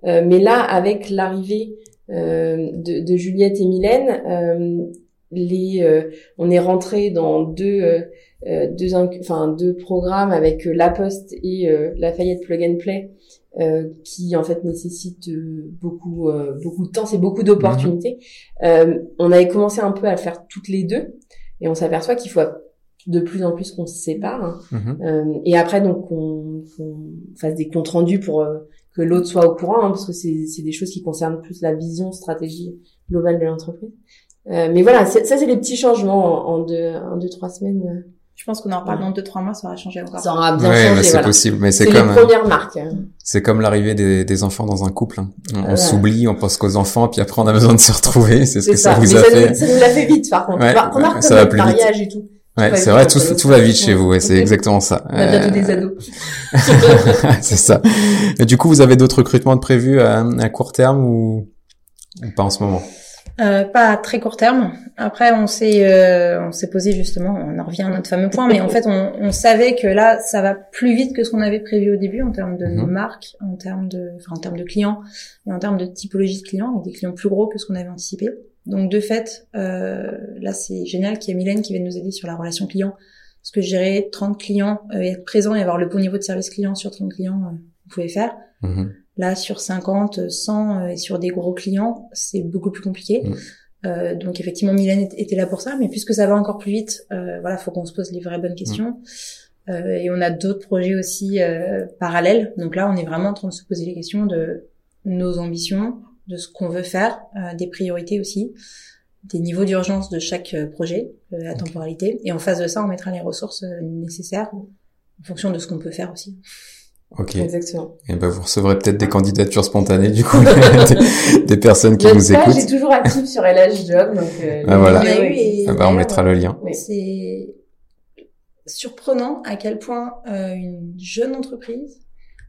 euh, mais là avec l'arrivée euh, de, de Juliette et Mylène, euh, les, euh, on est rentré dans deux, deux, enfin deux programmes avec La Poste et euh, Lafayette Plug and Play, euh, qui en fait nécessitent euh, beaucoup, euh, beaucoup de temps, c'est beaucoup d'opportunités. Euh, on avait commencé un peu à le faire toutes les deux, et on s'aperçoit qu'il faut de plus en plus qu'on se sépare. hein. Mhm. Euh, et après, donc, qu'on qu'on fasse des comptes rendus pour euh, que l'autre soit au courant, hein, parce que c'est c'est des choses qui concernent plus la vision, stratégie globale de l'entreprise. Euh, mais voilà, c'est- ça, c'est les petits changements en, en deux, en deux, trois semaines. Je pense qu'on en reparle dans deux trois mois, ça aura changé encore. Ça aura bien Ouais, changé. mais c'est voilà. possible. Mais C'est c'est les comme, euh, premières marques. hein. c'est comme l'arrivée des, des enfants dans un couple. hein. On, on s'oublie, on pense qu'aux enfants, puis après on a besoin de se retrouver. C'est ce C'est que ça, ça. vous mais a ça, fait. nous, ça nous l'a fait vite, par contre. Ouais, ouais, ça va le plus vite. mariage et tout. Ouais, c'est vrai, tout, tout va vite chez vous. Ouais, c'est exactement ça. On a bientôt Euh, des ados. c'est ça. Et du coup, vous avez d'autres recrutements de prévus à, à court terme ou, ou pas en ce moment? Euh, pas à très court terme. Après, on s'est euh, on s'est posé justement, on en revient à notre fameux point, mais en fait, on, on savait que là, ça va plus vite que ce qu'on avait prévu au début en termes de Mhm. marque, en termes de, enfin, en termes de clients et en termes de typologie de clients, avec des clients plus gros que ce qu'on avait anticipé. Donc, de fait, euh, là, c'est génial qu'il y ait Mylène qui vienne nous aider sur la relation client, parce que gérer 30 clients, euh, et être présent et avoir le bon niveau de service client sur 30 clients, euh, vous pouvez faire. Mhm. Là, sur 50, 100 euh, et sur des gros clients, c'est beaucoup plus compliqué. Mm. Euh, donc effectivement, Mylène était là pour ça, mais puisque ça va encore plus vite, euh, voilà, faut qu'on se pose les vraies bonnes questions. Euh, et on a d'autres projets aussi euh, parallèles. Donc là, on est vraiment en train de se poser les questions de nos ambitions, de ce qu'on veut faire, euh, des priorités aussi, des niveaux d'urgence de chaque euh, projet, euh, la temporalité. Et en face de ça, on mettra les ressources euh, nécessaires en fonction de ce qu'on peut faire aussi. Ok. Exactement. Et ben vous recevrez peut-être des candidatures spontanées du coup, des, des personnes qui nous écoutent. J'ai toujours actif sur LH Job, donc. Euh, Ah, voilà. Et- Ah bah, on mettra le lien. Oui. C'est surprenant à quel point euh, une jeune entreprise,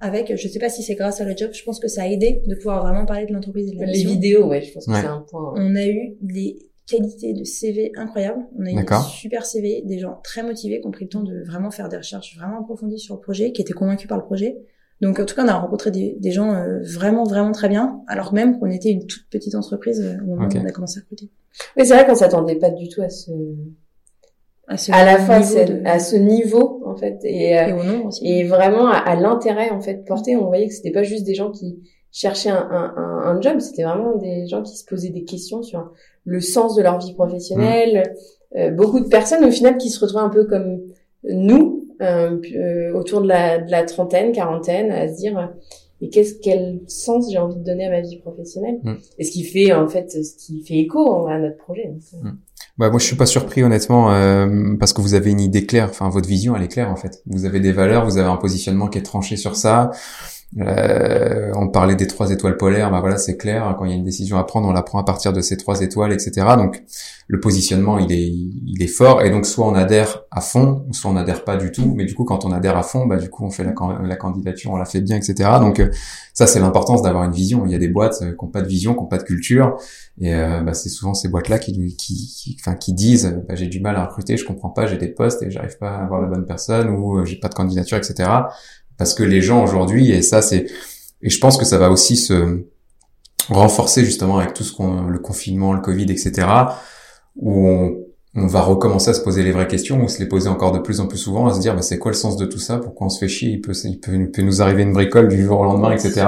avec, je sais pas si c'est grâce à le job, je pense que ça a aidé de pouvoir vraiment parler de l'entreprise et de la Les mission. vidéos, ouais, je pense que c'est un point. On a eu des qualités de CV incroyables. On a eu des super CV, des gens très motivés qui ont pris le temps de vraiment faire des recherches vraiment approfondies sur le projet, qui étaient convaincus par le projet. Donc en tout cas, on a rencontré des, des gens euh, vraiment, vraiment très bien, alors même qu'on était une toute petite entreprise euh, au moment Ok. où on a commencé à recruter. Mais c'est vrai qu'on s'attendait pas du tout à ce, À, ce à la fois niveau c'est- de- à ce niveau en fait, et, euh, et au nombre aussi. et vraiment à, à l'intérêt en fait porté. On voyait que c'était pas juste des gens qui cherchaient un, un, un, un job, c'était vraiment des gens qui se posaient des questions sur le sens de leur vie professionnelle. Euh, beaucoup de personnes au final qui se retrouvaient un peu comme nous, euh, euh, autour de la, de la trentaine, quarantaine, à se dire mais qu'est-ce quel sens j'ai envie de donner à ma vie professionnelle? Mm. Et ce qui fait en fait ce qui fait écho à notre projet. Donc, Bah moi je suis pas surpris honnêtement euh, parce que vous avez une idée claire, enfin votre vision elle est claire en fait. Vous avez des valeurs, vous avez un positionnement qui est tranché sur ça. Euh, on parlait des trois étoiles polaires, bah voilà c'est clair. Quand il y a une décision à prendre, on la prend à partir de ces trois étoiles, etc. Donc le positionnement il est il est fort et donc soit on adhère à fond, soit on adhère pas du tout. Mais du coup quand on adhère à fond, bah du coup on fait la, can- la candidature, on la fait bien, etc. Donc euh, ça c'est l'importance d'avoir une vision. Il y a des boîtes euh, qui ont pas de vision, qui ont pas de culture. Et euh, bah, c'est souvent ces boîtes-là qui, qui, qui, enfin, qui disent bah, j'ai du mal à recruter, je comprends pas, j'ai des postes et j'arrive pas à avoir la bonne personne ou j'ai pas de candidature, etc. Parce que les gens aujourd'hui, et ça c'est, et je pense que ça va aussi se renforcer justement avec tout ce qu'on, le confinement, le Covid, etc. Où on, on va recommencer à se poser les vraies questions, ou se les poser encore de plus en plus souvent, à se dire bah, c'est quoi le sens de tout ça, pourquoi on se fait chier, il peut, il peut, nous arriver une bricole du jour au lendemain, etc.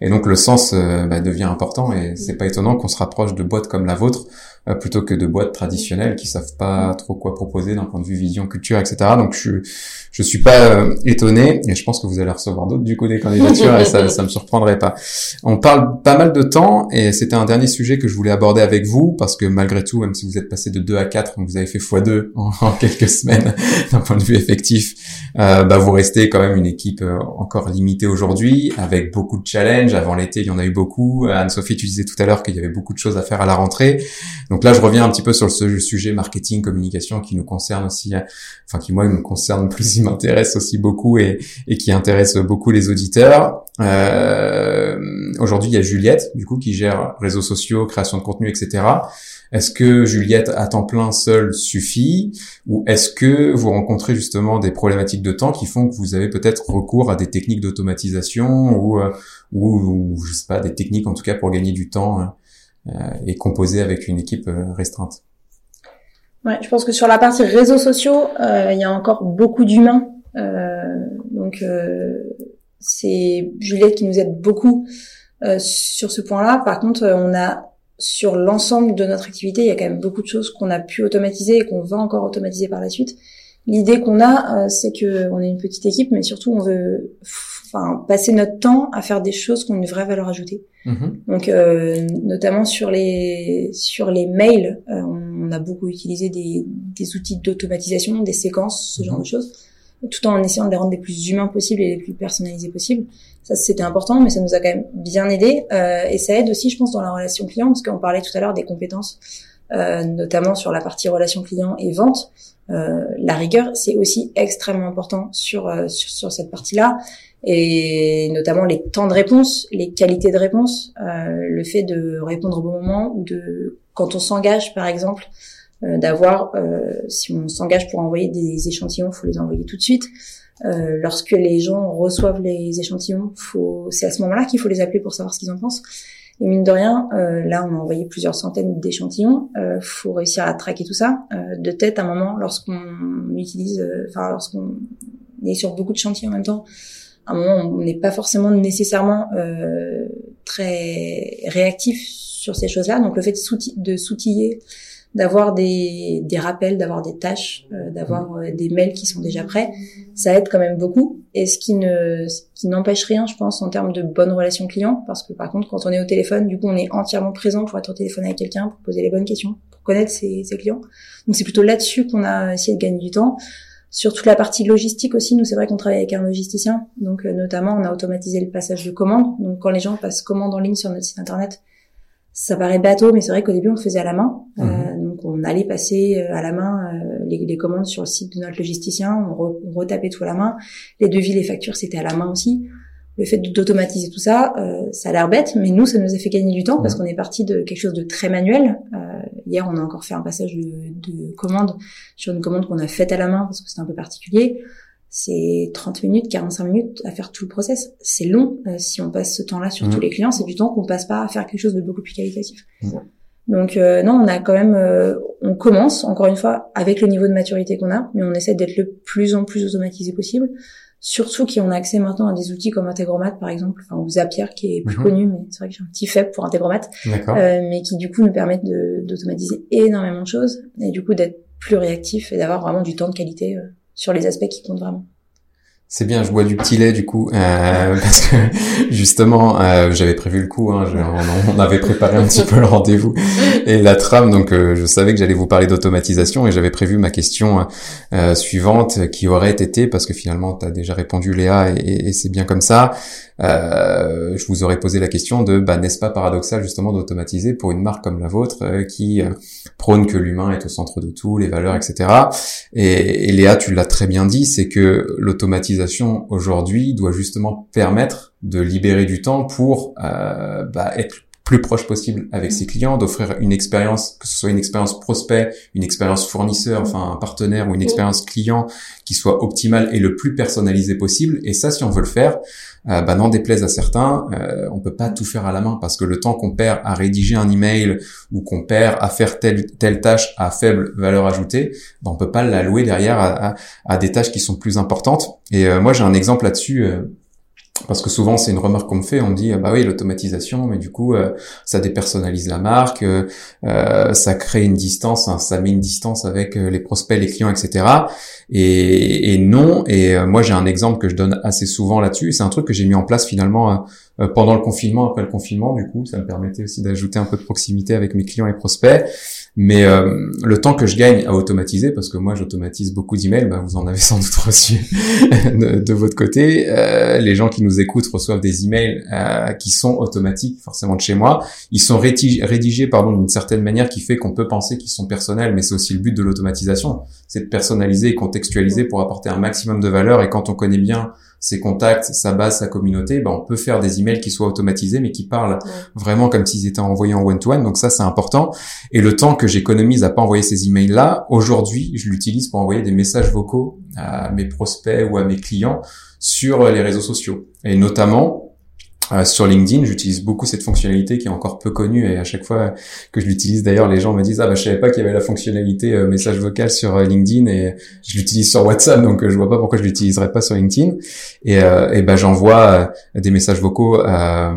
Et donc le sens euh, bah, devient important et c'est pas étonnant qu'on se rapproche de boîtes comme la vôtre euh, plutôt que de boîtes traditionnelles qui savent pas trop quoi proposer d'un point de vue vision, culture, etc. Donc je je suis pas euh, étonné et je pense que vous allez recevoir d'autres du coup des candidatures et ça ça me surprendrait pas. On parle pas mal de temps et c'était un dernier sujet que je voulais aborder avec vous parce que malgré tout même si vous êtes passé de 2 à 4 donc vous avez fait x2 en, en quelques semaines d'un point de vue effectif euh, bah vous restez quand même une équipe euh, encore limitée aujourd'hui avec beaucoup de challenges avant l'été il y en a eu beaucoup Anne-Sophie tu disais tout à l'heure qu'il y avait beaucoup de choses à faire à la rentrée là je reviens un petit peu sur le sujet marketing communication qui nous concerne aussi euh, enfin qui moi me concerne plus il m'intéresse aussi beaucoup et, et qui intéresse beaucoup les auditeurs. Euh, aujourd'hui il y a Juliette du coup qui gère réseaux sociaux création de contenu etc Est-ce que Juliette à temps plein seule suffit? Ou est-ce que vous rencontrez justement des problématiques de temps qui font que vous avez peut-être recours à des techniques d'automatisation ou, euh, ou, je sais pas des techniques en tout cas pour gagner du temps hein, et composer avec une équipe euh, restreinte Ouais, je pense que sur la partie réseaux sociaux, il y a encore beaucoup d'humains. donc c'est Juliette qui nous aide beaucoup sur ce point-là. Par contre, on a sur l'ensemble de notre activité, il y a quand même beaucoup de choses qu'on a pu automatiser et qu'on va encore automatiser par la suite. L'idée qu'on a, euh, c'est que on est une petite équipe, mais surtout on veut, enfin, passer notre temps à faire des choses qui ont une vraie valeur ajoutée. Mm-hmm. Donc, euh, notamment sur les sur les mails, euh, on a beaucoup utilisé des, des outils d'automatisation, des séquences, ce genre mm-hmm. de choses tout en essayant de les rendre les plus humains possibles et les plus personnalisés possibles. Ça, c'était important, mais ça nous a quand même bien aidé. Euh, et ça aide aussi, je pense, dans la relation client, parce qu'on parlait tout à l'heure des compétences, euh, notamment sur la partie relation client et vente. Euh, la rigueur, c'est aussi extrêmement important sur, euh, sur, sur cette partie-là, et notamment les temps de réponse, les qualités de réponse, euh, le fait de répondre au bon moment ou de quand on s'engage, par exemple, euh, d'avoir, euh, si on s'engage pour envoyer des échantillons, faut les envoyer tout de suite. Euh, lorsque les gens reçoivent les échantillons, faut, c'est à ce moment-là qu'il faut les appeler pour savoir ce qu'ils en pensent. Et mine de rien, euh, là, on a envoyé plusieurs centaines d'échantillons. Euh, faut réussir à traquer tout ça euh, de tête à un moment lorsqu'on utilise, enfin lorsqu'on est sur beaucoup de chantiers en même temps. À un moment, on n'est pas forcément nécessairement très réactif sur ces choses-là. Donc le fait de s'outiller d'avoir des, des rappels, d'avoir des tâches, euh, d'avoir euh, des mails qui sont déjà prêts, ça aide quand même beaucoup. Et ce qui ne, ce qui n'empêche rien, je pense, en termes de bonne relation client, parce que par contre, quand on est au téléphone, du coup, on est entièrement présent pour être au téléphone avec quelqu'un, pour poser les bonnes questions, pour connaître ses, ses clients. Donc c'est plutôt là-dessus qu'on a essayé de gagner du temps. Sur toute la partie logistique aussi, nous c'est vrai qu'on travaille avec un logisticien, donc euh, notamment on a automatisé le passage de commandes. Donc quand les gens passent commande en ligne sur notre site internet, ça paraît bateau, mais c'est vrai qu'au début on le faisait à la main. Mhm. Euh, donc on allait passer euh, à la main euh, les, les, commandes sur le site de notre logisticien, on, on, retapait tout à la main. Les devis, les factures, c'était à la main aussi. Le fait d'automatiser tout ça, euh, ça a l'air bête, mais nous ça nous a fait gagner du temps parce qu'on est parti de quelque chose de très manuel. hier on a encore fait un passage de, de commande sur une commande qu'on a faite à la main parce que c'était un peu particulier c'est 30 minutes, 45 minutes à faire tout le process. C'est long euh, si on passe ce temps-là sur tous les clients. C'est du temps qu'on passe pas à faire quelque chose de beaucoup plus qualitatif. Mmh. Donc euh, non, on a quand même, euh, on commence encore une fois avec le niveau de maturité qu'on a, mais on essaie d'être le plus en plus automatisé possible. Surtout qu'on a accès maintenant à des outils comme Integromat par exemple, enfin ou Zapier qui est plus mmh. connu, mais c'est vrai que j'ai un petit faible pour Integromat, mais qui du coup nous permettent d'automatiser énormément de choses et du coup d'être plus réactif et d'avoir vraiment du temps de qualité sur les aspects qui comptent vraiment. C'est bien, je bois du petit lait du coup, euh, parce que justement, euh, j'avais prévu le coup, hein, on, avait préparé un petit peu le rendez-vous et la trame, donc euh, je savais que j'allais vous parler d'automatisation et j'avais prévu ma question euh, suivante qui aurait été, parce que finalement tu as déjà répondu Léa et, et c'est bien comme ça, je vous aurais posé la question de bah, n'est-ce pas paradoxal justement d'automatiser pour une marque comme la vôtre euh, qui euh, prône que l'humain est au centre de tout, les valeurs, etc. Et, et Léa, tu l'as très bien dit, c'est que l'automatisation aujourd'hui doit justement permettre de libérer du temps pour euh, bah, être plus proche possible avec ses clients, d'offrir une expérience, que ce soit une expérience prospect, une expérience fournisseur, enfin un partenaire ou une expérience client qui soit optimale et le plus personnalisée possible. Et ça, si on veut le faire, euh, bah, n'en déplaise à certains, euh, on peut pas tout faire à la main parce que le temps qu'on perd à rédiger un email ou qu'on perd à faire telle telle tâche à faible valeur ajoutée, bah, on peut pas l'allouer derrière à, à, des tâches qui sont plus importantes. Et euh, moi, j'ai un exemple là-dessus. Euh, parce que souvent c'est une remarque qu'on me fait, on me dit bah oui l'automatisation, mais du coup euh, ça dépersonnalise la marque, euh, euh, ça crée une distance, hein, ça met une distance avec les prospects, les clients, etc. Et, et non. Et moi j'ai un exemple que je donne assez souvent là-dessus. C'est un truc que j'ai mis en place finalement pendant le confinement, après le confinement. Du coup, ça me permettait aussi d'ajouter un peu de proximité avec mes clients et prospects. Mais euh, le temps que je gagne à automatiser, parce que moi j'automatise beaucoup d'emails, bah, vous en avez sans doute reçu de, votre côté. Euh, les gens qui nous écoutent reçoivent des emails euh, qui sont automatiques, forcément de chez moi. Ils sont rédigés, pardon, d'une certaine manière qui fait qu'on peut penser qu'ils sont personnels, mais c'est aussi le but de l'automatisation, c'est de personnaliser et contextualiser pour apporter un maximum de valeur. Et quand on connaît bien ses contacts, sa base, sa communauté, ben on peut faire des emails qui soient automatisés mais qui parlent vraiment comme s'ils étaient envoyés en one-to-one. Donc ça, c'est important. Et le temps que que j'économise à pas envoyer ces emails là, aujourd'hui, je l'utilise pour envoyer des messages vocaux à mes prospects ou à mes clients sur les réseaux sociaux. Et notamment, euh, sur LinkedIn, j'utilise beaucoup cette fonctionnalité qui est encore peu connue et à chaque fois que je l'utilise d'ailleurs, les gens me disent ah bah je savais pas qu'il y avait la fonctionnalité euh, message vocal sur euh, LinkedIn et je l'utilise sur WhatsApp donc je vois pas pourquoi je l'utiliserais pas sur LinkedIn et, ben j'envoie des messages vocaux à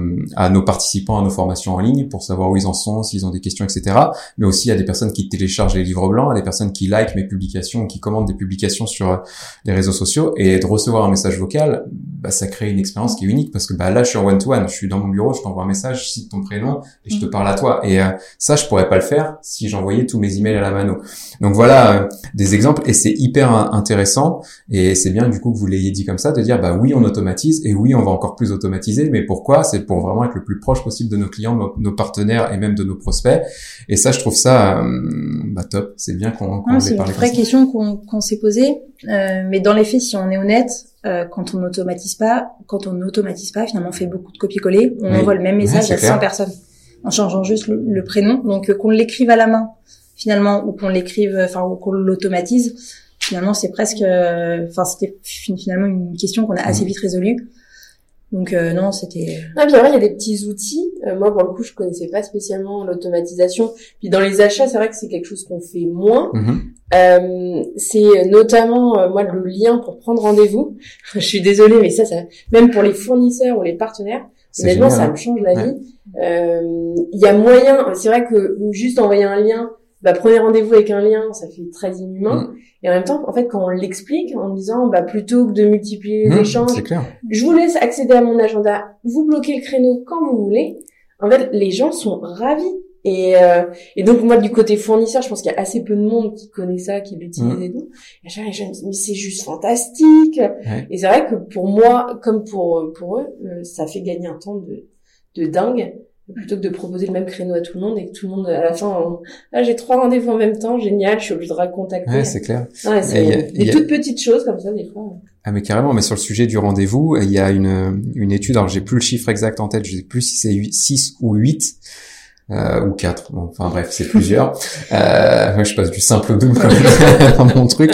nos participants à nos formations en ligne pour savoir où ils en sont, s'ils ont des questions etc. Mais aussi à des personnes qui téléchargent les livres blancs, à des personnes qui like mes publications, qui commandent des publications sur les réseaux sociaux et de recevoir un message vocal, bah, ça crée une expérience qui est unique parce que bah là je suis en je suis dans mon bureau, je t'envoie un message, je cite ton prénom et je te mm. parle à toi. Et euh, ça, je pourrais pas le faire si j'envoyais tous mes emails à la mano. Donc voilà euh, des exemples et c'est hyper intéressant et c'est bien du coup que vous l'ayez dit comme ça de dire bah oui on automatise et oui on va encore plus automatiser. Mais pourquoi? C'est pour vraiment être le plus proche possible de nos clients, nos, partenaires et même de nos prospects. Et ça, je trouve ça euh, bah, top. C'est bien qu'on qu C'est une vraie question qu'on s'est posée. Mais dans les faits, si on est honnête, euh, quand on n'automatise pas, quand on n'automatise pas, finalement, on fait beaucoup de copier-coller. On envoie le même message à 100 personnes en changeant juste le, prénom. Donc, euh, qu'on l'écrive à la main, finalement, ou qu'on l'écrive, enfin, ou qu'on l'automatise, finalement, c'est presque, euh, enfin, c'était finalement une question qu'on a assez mm. vite résolue. Donc euh, non, c'était. Ah puis vrai, il y a des petits outils. Euh, moi, pour le coup, je connaissais pas spécialement l'automatisation. Puis dans les achats, c'est vrai que c'est quelque chose qu'on fait moins. Mhm. Euh, c'est notamment euh, moi le lien pour prendre rendez-vous. je suis désolée, mais ça, ça, même pour les fournisseurs ou les partenaires, honnêtement, ça me change la vie. Il y a moyen. C'est vrai que juste envoyer un lien bah, prenez rendez-vous avec un lien, ça fait très inhumain. Mm. Et en même temps, en fait, quand on l'explique en disant, bah, plutôt que de multiplier les mm, échanges, je vous laisse accéder à mon agenda, vous bloquez le créneau quand vous voulez. En fait, les gens sont ravis. Et, euh, et donc moi du côté fournisseur, je pense qu'il y a assez peu de monde qui connaît ça, qui l'utilise mm. et tout. Et les gens me disent mais c'est juste fantastique. Et c'est vrai que pour moi, comme pour pour eux, euh, ça fait gagner un temps de de dingue plutôt que de proposer le même créneau à tout le monde et que tout le monde à la fin ah j'ai trois rendez-vous en même temps génial je suis obligée de recontacter ouais c'est clair ouais, c'est des toutes petites choses comme ça des fois ah mais carrément mais sur le sujet du rendez-vous il y a une une étude alors j'ai plus le chiffre exact en tête je sais plus si c'est 6 ou 8 euh, ou quatre. Bon, enfin bref, c'est plusieurs. euh, je passe du simple au double dans mon truc.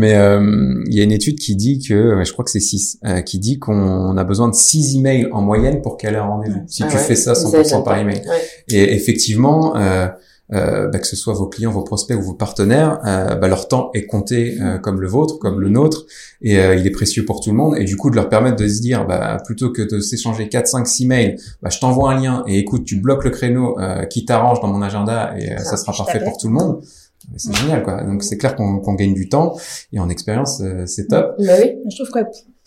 Mais euh, il y a une étude qui dit que, je crois que c'est 6, euh, qui dit qu'on a besoin de 6 emails en moyenne pour qu'elle ait un rendez-vous. Si ah tu fais ça 100% par email. Et effectivement, euh, euh, bah, que ce soit vos clients, vos prospects ou vos partenaires, euh, bah, leur temps est compté euh, comme le vôtre, comme le nôtre, et il est précieux pour tout le monde. Et du coup, de leur permettre de se dire, bah, plutôt que de s'échanger 4, 5, 6 mails, bah, je t'envoie un lien et écoute, tu bloques le créneau qui t'arrange dans mon agenda et ça, sera parfait pour tout le monde. C'est génial, quoi. Donc c'est clair qu'on gagne du temps et en expérience, c'est top. Bah oui, je trouve que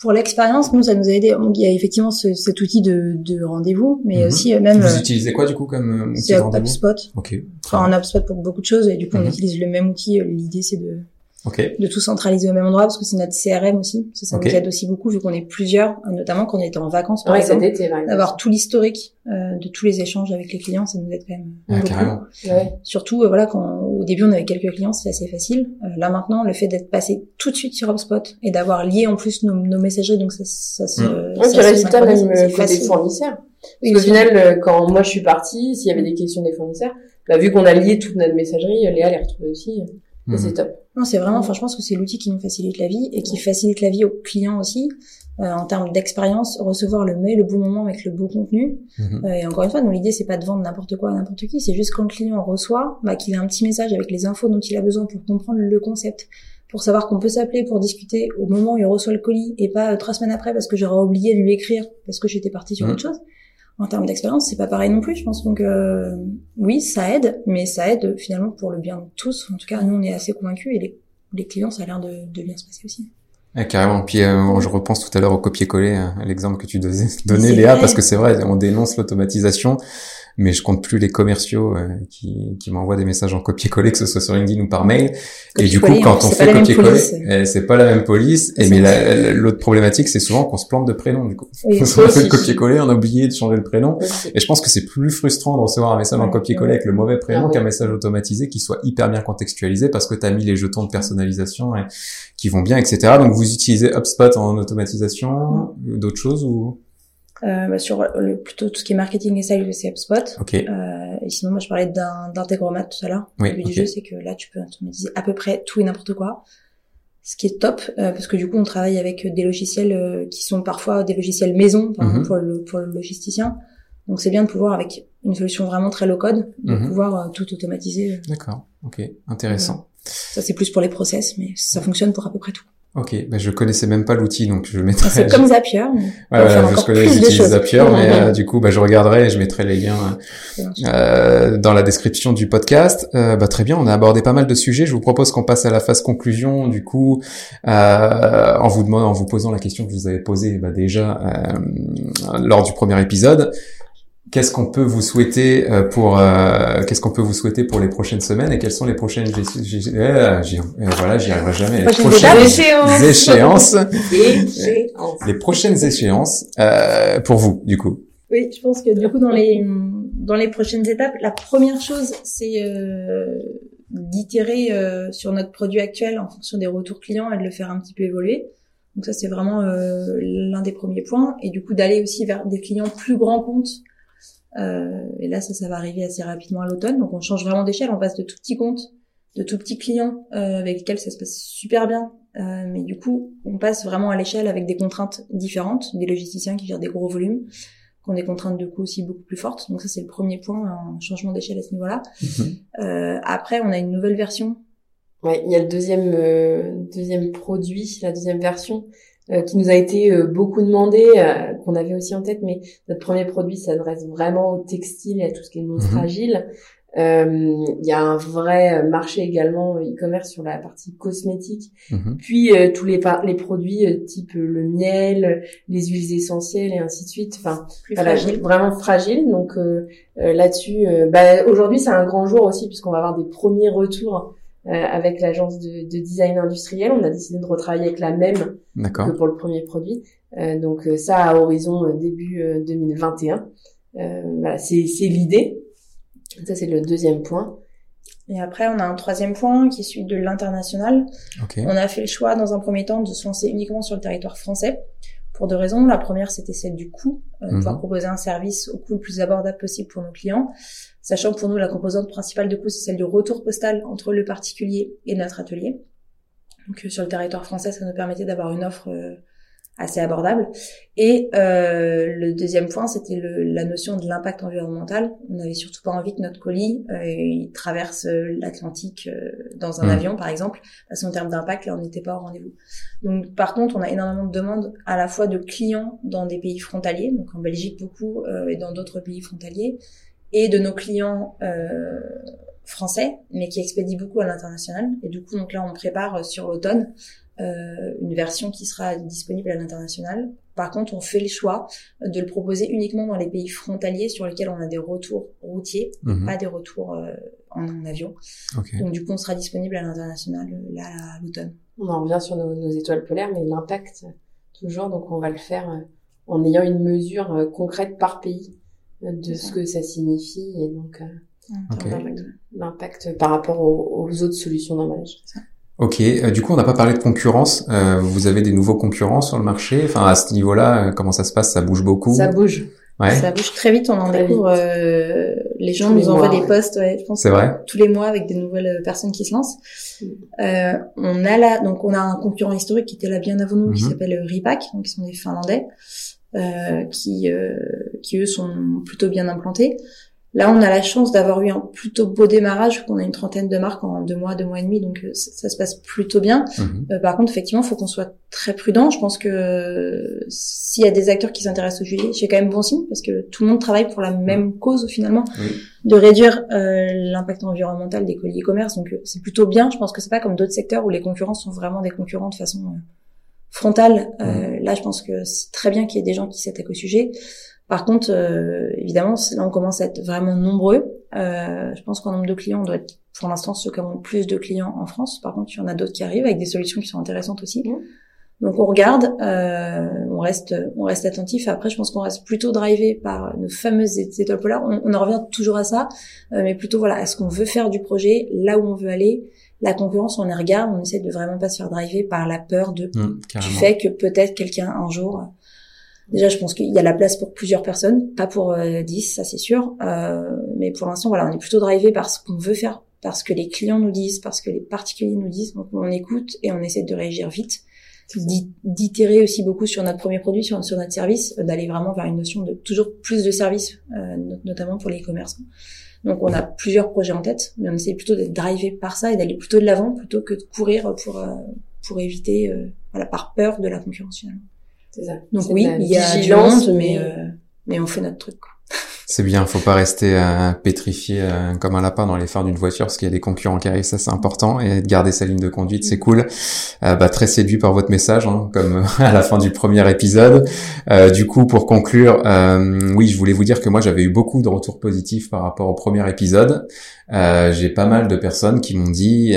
pour l'expérience, nous, ça nous a aidé. Il y a effectivement ce, cet outil de, de rendez-vous, mais mhm. aussi euh, même. Vous euh, utilisez quoi du coup comme outil de rendez-vous? HubSpot. Ok. Enfin, un HubSpot pour beaucoup de choses et du coup, on mhm. utilise le même outil. L'idée, c'est de de tout centraliser au même endroit parce que c'est notre CRM aussi. Ça, ça nous aide aussi beaucoup vu qu'on est plusieurs, notamment quand on était en vacances par exemple. D'avoir tout l'historique euh, de tous les échanges avec les clients, ça nous aide quand même beaucoup. Ouais. Surtout, euh, voilà, quand au début on avait quelques clients, c'était assez facile. Euh, là maintenant, le fait d'être passé tout de suite sur HubSpot et d'avoir lié en plus nos, nos messageries, donc ça, ça se. Mmh. Ça, résultat même côté fournisseurs. Parce qu'au final, quand moi je suis partie, s'il y avait des questions des fournisseurs, bah, vu qu'on a lié toute notre messagerie, Léa les retrouvait aussi. C'est mhm. top. Non, c'est vraiment, enfin, je pense que c'est l'outil qui nous facilite la vie et qui facilite la vie aux clients aussi. Euh, en termes d'expérience, recevoir le mail au bon moment avec le bon contenu. Mhm. Euh, et encore une fois, l'idée c'est pas de vendre n'importe quoi à n'importe qui, c'est juste quand le client reçoit, bah, qu'il a un petit message avec les infos dont il a besoin pour comprendre le concept, pour savoir qu'on peut s'appeler pour discuter au moment où il reçoit le colis et pas euh, trois semaines après parce que j'aurais oublié de lui écrire parce que j'étais partie sur mhm. autre chose en termes d'expérience, c'est pas pareil non plus, je pense. Donc euh, oui, ça aide, mais ça aide finalement pour le bien de tous. En tout cas, nous, on est assez convaincus et les, les clients, ça a l'air de, de, bien se passer aussi. Ah, carrément. Puis euh, je repense tout à l'heure au copier-coller, hein, à l'exemple que tu donnais, Léa, parce que c'est vrai, on dénonce l'automatisation mais je compte plus les commerciaux euh, qui, qui m'envoient des messages en copier-coller, que ce soit sur LinkedIn ou par mail. et du coup, quand on fait copier-coller, eh, c'est pas la même police. Et mais l'autre problématique, c'est souvent qu'on se plante de prénom. Du coup, oui, on fait le copier-coller, on a oublié de changer le prénom. Et je pense que c'est plus frustrant de recevoir un message en copier-coller avec le mauvais prénom ah qu'un message automatisé qui soit hyper bien contextualisé parce que tu as mis les jetons de personnalisation et, qui vont bien, etc. Donc vous utilisez HubSpot en automatisation, d'autres choses ou? Euh, bah, sur le, plutôt tout ce qui est marketing et sales, c'est HubSpot. Okay. Euh, et sinon, moi, je parlais d'intégromat tout à l'heure. Oui, le but du jeu, c'est que là, tu peux automatiser à peu près tout et n'importe quoi. Ce qui est top, euh, parce que du coup, on travaille avec des logiciels euh, qui sont parfois des logiciels maison, par Mhm. exemple, pour le, pour le logisticien. Donc, c'est bien de pouvoir, avec une solution vraiment très low code, de Mhm. pouvoir euh, tout automatiser. D'accord. Ok. Intéressant. Ça, c'est plus pour les process, mais ça fonctionne pour à peu près tout. Ok. Ben, je connaissais même pas l'outil, donc je mettrai. C'est comme Zapier. Ouais, je connais, j'utilise. Zapier, mais euh, du coup, bah, je regarderai et je mettrai les liens euh, dans la description du podcast. Euh, bah, très bien, on a abordé pas mal de sujets. Je vous propose qu'on passe à la phase conclusion, du coup, euh, en vous demandant, en vous posant la question que je vous avais posée bah, déjà euh, lors du premier épisode. Qu'est-ce qu'on peut vous souhaiter euh, pour euh, qu'est-ce qu'on peut vous souhaiter pour les prochaines semaines et quelles sont les prochaines euh, euh, voilà j'y arriverai jamais les Prochaines échéances Échéance. les prochaines échéances euh, pour vous du coup Oui, je pense que du coup dans les dans les prochaines étapes, la première chose c'est euh, d'itérer euh, sur notre produit actuel en fonction des retours clients et de le faire un petit peu évoluer. Donc ça c'est vraiment euh, l'un des premiers points et du coup d'aller aussi vers des clients plus grands comptes. Euh, et là ça ça va arriver assez rapidement à l'automne. Donc on change vraiment d'échelle, on passe de tout petits comptes, de tout petits clients euh, avec lesquels ça se passe super bien. Euh, mais du coup, on passe vraiment à l'échelle avec des contraintes différentes, des logisticiens qui gèrent des gros volumes, qui ont des contraintes de coût aussi beaucoup plus fortes. Donc ça, c'est le premier point, un changement d'échelle à ce niveau-là. Euh, après, on a une nouvelle version. Ouais, il y a le deuxième euh, deuxième produit, la deuxième version euh, qui nous a été euh, beaucoup demandé, euh, qu'on avait aussi en tête, mais notre premier produit s'adresse vraiment au textile et à tout ce qui est non Mhm. fragile. Euh, Il y a un vrai marché également euh, e-commerce sur la partie cosmétique, Mhm. puis euh, tous les par- les produits euh, type euh, le miel, les huiles essentielles et ainsi de suite. Enfin, Plus voilà, fragile. vraiment fragile. Donc là-dessus, euh, bah, aujourd'hui c'est un grand jour aussi puisqu'on va avoir des premiers retours euh, avec l'agence de, de design industriel. On a décidé de retravailler avec la même que pour le premier produit. Euh, donc euh, ça à horizon euh, début euh, 2021. Euh, voilà, c'est c'est l'idée. Ça c'est le deuxième point. Et après, on a un troisième point qui est celui de l'international. ok On a fait le choix, dans un premier temps, de se lancer uniquement sur le territoire français. Pour deux raisons. La première, c'était celle du coût, euh, Mhm. pouvoir proposer un service au coût le plus abordable possible pour nos clients. Sachant que pour nous, la composante principale de coût, c'est celle du retour postal entre le particulier et notre atelier. Donc euh, sur le territoire français, ça nous permettait d'avoir une offre euh, assez abordable. Et euh, le deuxième point, c'était le- la notion de l'impact environnemental. On n'avait surtout pas envie que notre colis euh, il traverse euh, l'Atlantique euh, dans un Mhm. avion, par exemple, parce qu'en termes d'impact, là, on n'était pas au rendez-vous. Donc, par contre, on a énormément de demandes à la fois de clients dans des pays frontaliers, donc en Belgique beaucoup euh, et dans d'autres pays frontaliers, et de nos clients euh, français, mais qui expédient beaucoup à l'international. Et du coup, donc là, on prépare sur l'automne euh, une version qui sera disponible à l'international. Par contre, on fait le choix de le proposer uniquement dans les pays frontaliers sur lesquels on a des retours routiers, Mhm. pas des retours euh, en, en avion. Donc du coup, on sera disponible à l'international euh, là à l'automne. On en revient sur nos, nos étoiles polaires, mais l'impact toujours. Donc on va le faire euh, en ayant une mesure euh, concrète par pays de ce que ça signifie et donc euh, l'impact par rapport aux, aux autres solutions d'emballage. Ok, euh, du coup, on n'a pas parlé de concurrence. Euh, vous avez des nouveaux concurrents sur le marché? Enfin, à ce niveau-là, euh, comment ça se passe? Ça bouge beaucoup? Ça bouge. Ouais, Ça bouge très vite, on en Très découvre. euh, les gens Tous nous les envoient mois, des posts, ouais, je pense c'est vrai. tous les mois avec des nouvelles euh, personnes qui se lancent. Mm. Euh, on a là, donc on a un concurrent historique qui était là bien avant nous, qui Mhm. s'appelle Repack, donc ils sont des Finlandais, euh, qui euh, qui eux sont plutôt bien implantés. Là, on a la chance d'avoir eu un plutôt beau démarrage, qu'on a une trentaine de marques en deux mois, deux mois et demi, donc euh, ça, ça se passe plutôt bien. Mhm. Euh, par contre, effectivement, il faut qu'on soit très prudent. Je pense que euh, s'il y a des acteurs qui s'intéressent au sujet, c'est quand même bon signe parce que tout le monde travaille pour la même cause finalement, Oui. de réduire euh, l'impact environnemental des colis e-commerce. Donc c'est plutôt bien. Je pense que c'est pas comme d'autres secteurs où les concurrents sont vraiment des concurrents de façon frontale. Euh, Là, je pense que c'est très bien qu'il y ait des gens qui s'attaquent au sujet. Par contre, euh, évidemment, là on commence à être vraiment nombreux. Euh, je pense qu'en nombre de clients, on doit être pour l'instant ceux qui ont le plus de clients en France. Par contre, il y en a d'autres qui arrivent avec des solutions qui sont intéressantes aussi. Mhm. Donc on regarde, euh, on reste, on reste attentif. Après, je pense qu'on reste plutôt drivé par nos fameuses étoiles polaires. On, on en revient toujours à ça, euh, mais plutôt voilà, est-ce qu'on veut faire du projet là où on veut aller La concurrence, on les regarde, on essaie de vraiment pas se faire driver par la peur de Mhm, du fait que peut-être quelqu'un un jour. Déjà, je pense qu'il y a la place pour plusieurs personnes, pas pour euh, 10, ça c'est sûr. Euh, mais pour l'instant, voilà, on est plutôt drivé par ce qu'on veut faire, parce que les clients nous disent, parce que les particuliers nous disent. Donc on écoute et on essaie de réagir vite, d'itérer aussi beaucoup sur notre premier produit, sur, sur notre service, d'aller vraiment vers une notion de toujours plus de services, euh, notamment pour les commerçants. Donc on a plusieurs projets en tête, mais on essaie plutôt d'être drivé par ça et d'aller plutôt de l'avant plutôt que de courir pour euh, pour éviter, euh, voilà, par peur de la concurrence finalement. C'est ça. Donc oui, il y a du monde, mais mais on fait notre truc. C'est bien, faut pas rester euh, pétrifié euh, comme un lapin dans les phares d'une voiture parce qu'il y a des concurrents qui arrivent, ça c'est important et de garder sa ligne de conduite, c'est cool. Euh, bah, très séduit par votre message, hein, comme à la fin du premier épisode. du coup, pour conclure, oui, je voulais vous dire que moi j'avais eu beaucoup de retours positifs par rapport au premier épisode. J'ai pas mal de personnes qui m'ont dit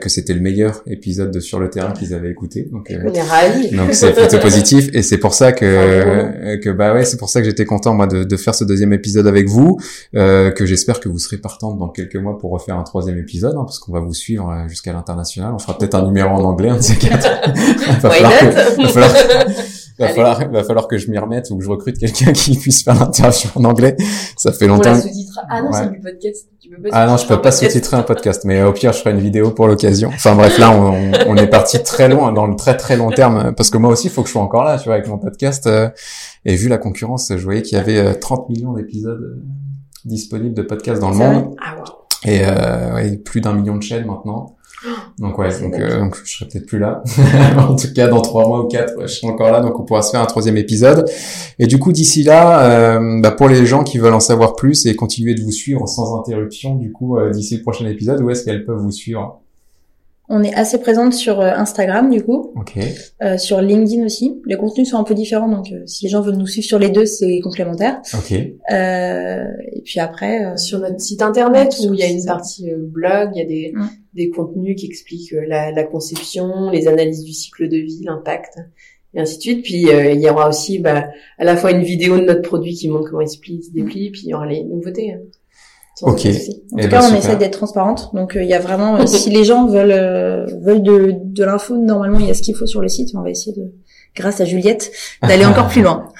que c'était le meilleur épisode de Sur le terrain qu'ils avaient écouté. Donc, ravis. Donc c'est plutôt positif et c'est pour ça que que bah ouais, c'est pour ça que j'étais content moi de, de faire ce deuxième épisode avec vous, euh, que j'espère que vous serez partante dans quelques mois pour refaire un troisième épisode, hein, parce qu'on va vous suivre euh, jusqu'à l'international. On fera peut-être un numéro en anglais, un de ces quatre. va, falloir que, va, falloir, va, falloir, va falloir que je m'y remette ou que je recrute quelqu'un qui puisse faire l'interview en anglais. Ça fait longtemps. Ah non, c'est du podcast. Tu peux pas ah non, je peux pas sous-titrer un podcast, mais au pire, je ferai une vidéo pour l'occasion. Enfin bref, là, on, on, est parti très loin, dans le très très long terme, parce que moi aussi, il faut que je sois encore là, tu vois, avec mon podcast. Euh, et vu la concurrence, je voyais qu'il y avait 30 euh, millions d'épisodes euh, disponibles de podcasts dans le monde. Ah, Et euh, ouais, plus d'un million de chaînes maintenant. Donc ouais, donc, euh, donc, je serai peut-être plus là. en tout cas, dans trois mois ou quatre, je serai encore là, donc on pourra se faire un troisième épisode. Et du coup, d'ici là, euh, bah, pour les gens qui veulent en savoir plus et continuer de vous suivre sans interruption, du coup, d'ici le prochain épisode, où est-ce qu'elles peuvent vous suivre? On est assez présente sur euh, Instagram du coup, okay. euh, sur LinkedIn aussi. Les contenus sont un peu différents, donc euh, si les gens veulent nous suivre sur les deux, c'est complémentaire. Okay. Euh, et puis après, euh, sur notre site internet où il y a une partie blog, il y a des, hum. Des contenus qui expliquent la, la, conception, les analyses du cycle de vie, l'impact, et ainsi de suite. Puis il y aura aussi bah, à la fois une vidéo de notre produit qui montre comment il se plie, se déplie, puis il y aura les nouveautés. Hein. Ok. En tout eh cas, ben, on essaie d'être transparente. Donc, euh, il y a vraiment, euh, si les gens veulent euh, veulent de, de l'info, normalement, il y a ce qu'il faut sur le site. On va essayer de, grâce à Juliette, d'aller encore plus loin.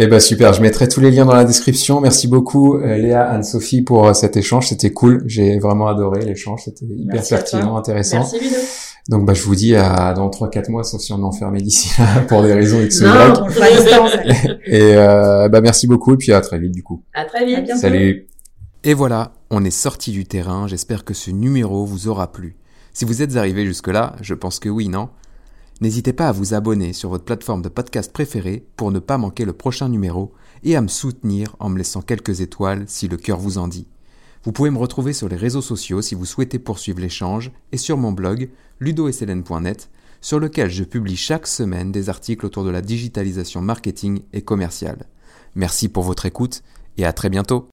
Eh ben super. Je mettrai tous les liens dans la description. Merci beaucoup, Léa, Anne-Sophie, pour cet échange. C'était cool. J'ai vraiment adoré l'échange. C'était hyper pertinent, intéressant. Merci, Ludo. Donc bah je vous dis à dans 3-4 mois, sauf si on est enfermé d'ici là pour des raisons X non, on et euh, bah merci beaucoup et puis à très vite du coup. À très vite. Salut. Et voilà, on est sorti du terrain, j'espère que ce numéro vous aura plu. Si vous êtes arrivé jusque-là, je pense que oui, non? N'hésitez pas à vous abonner sur votre plateforme de podcast préférée pour ne pas manquer le prochain numéro et à me soutenir en me laissant quelques étoiles si le cœur vous en dit. Vous pouvez me retrouver sur les réseaux sociaux si vous souhaitez poursuivre l'échange et sur mon blog ludoeselene.net sur lequel je publie chaque semaine des articles autour de la digitalisation marketing et commerciale. Merci pour votre écoute et à très bientôt.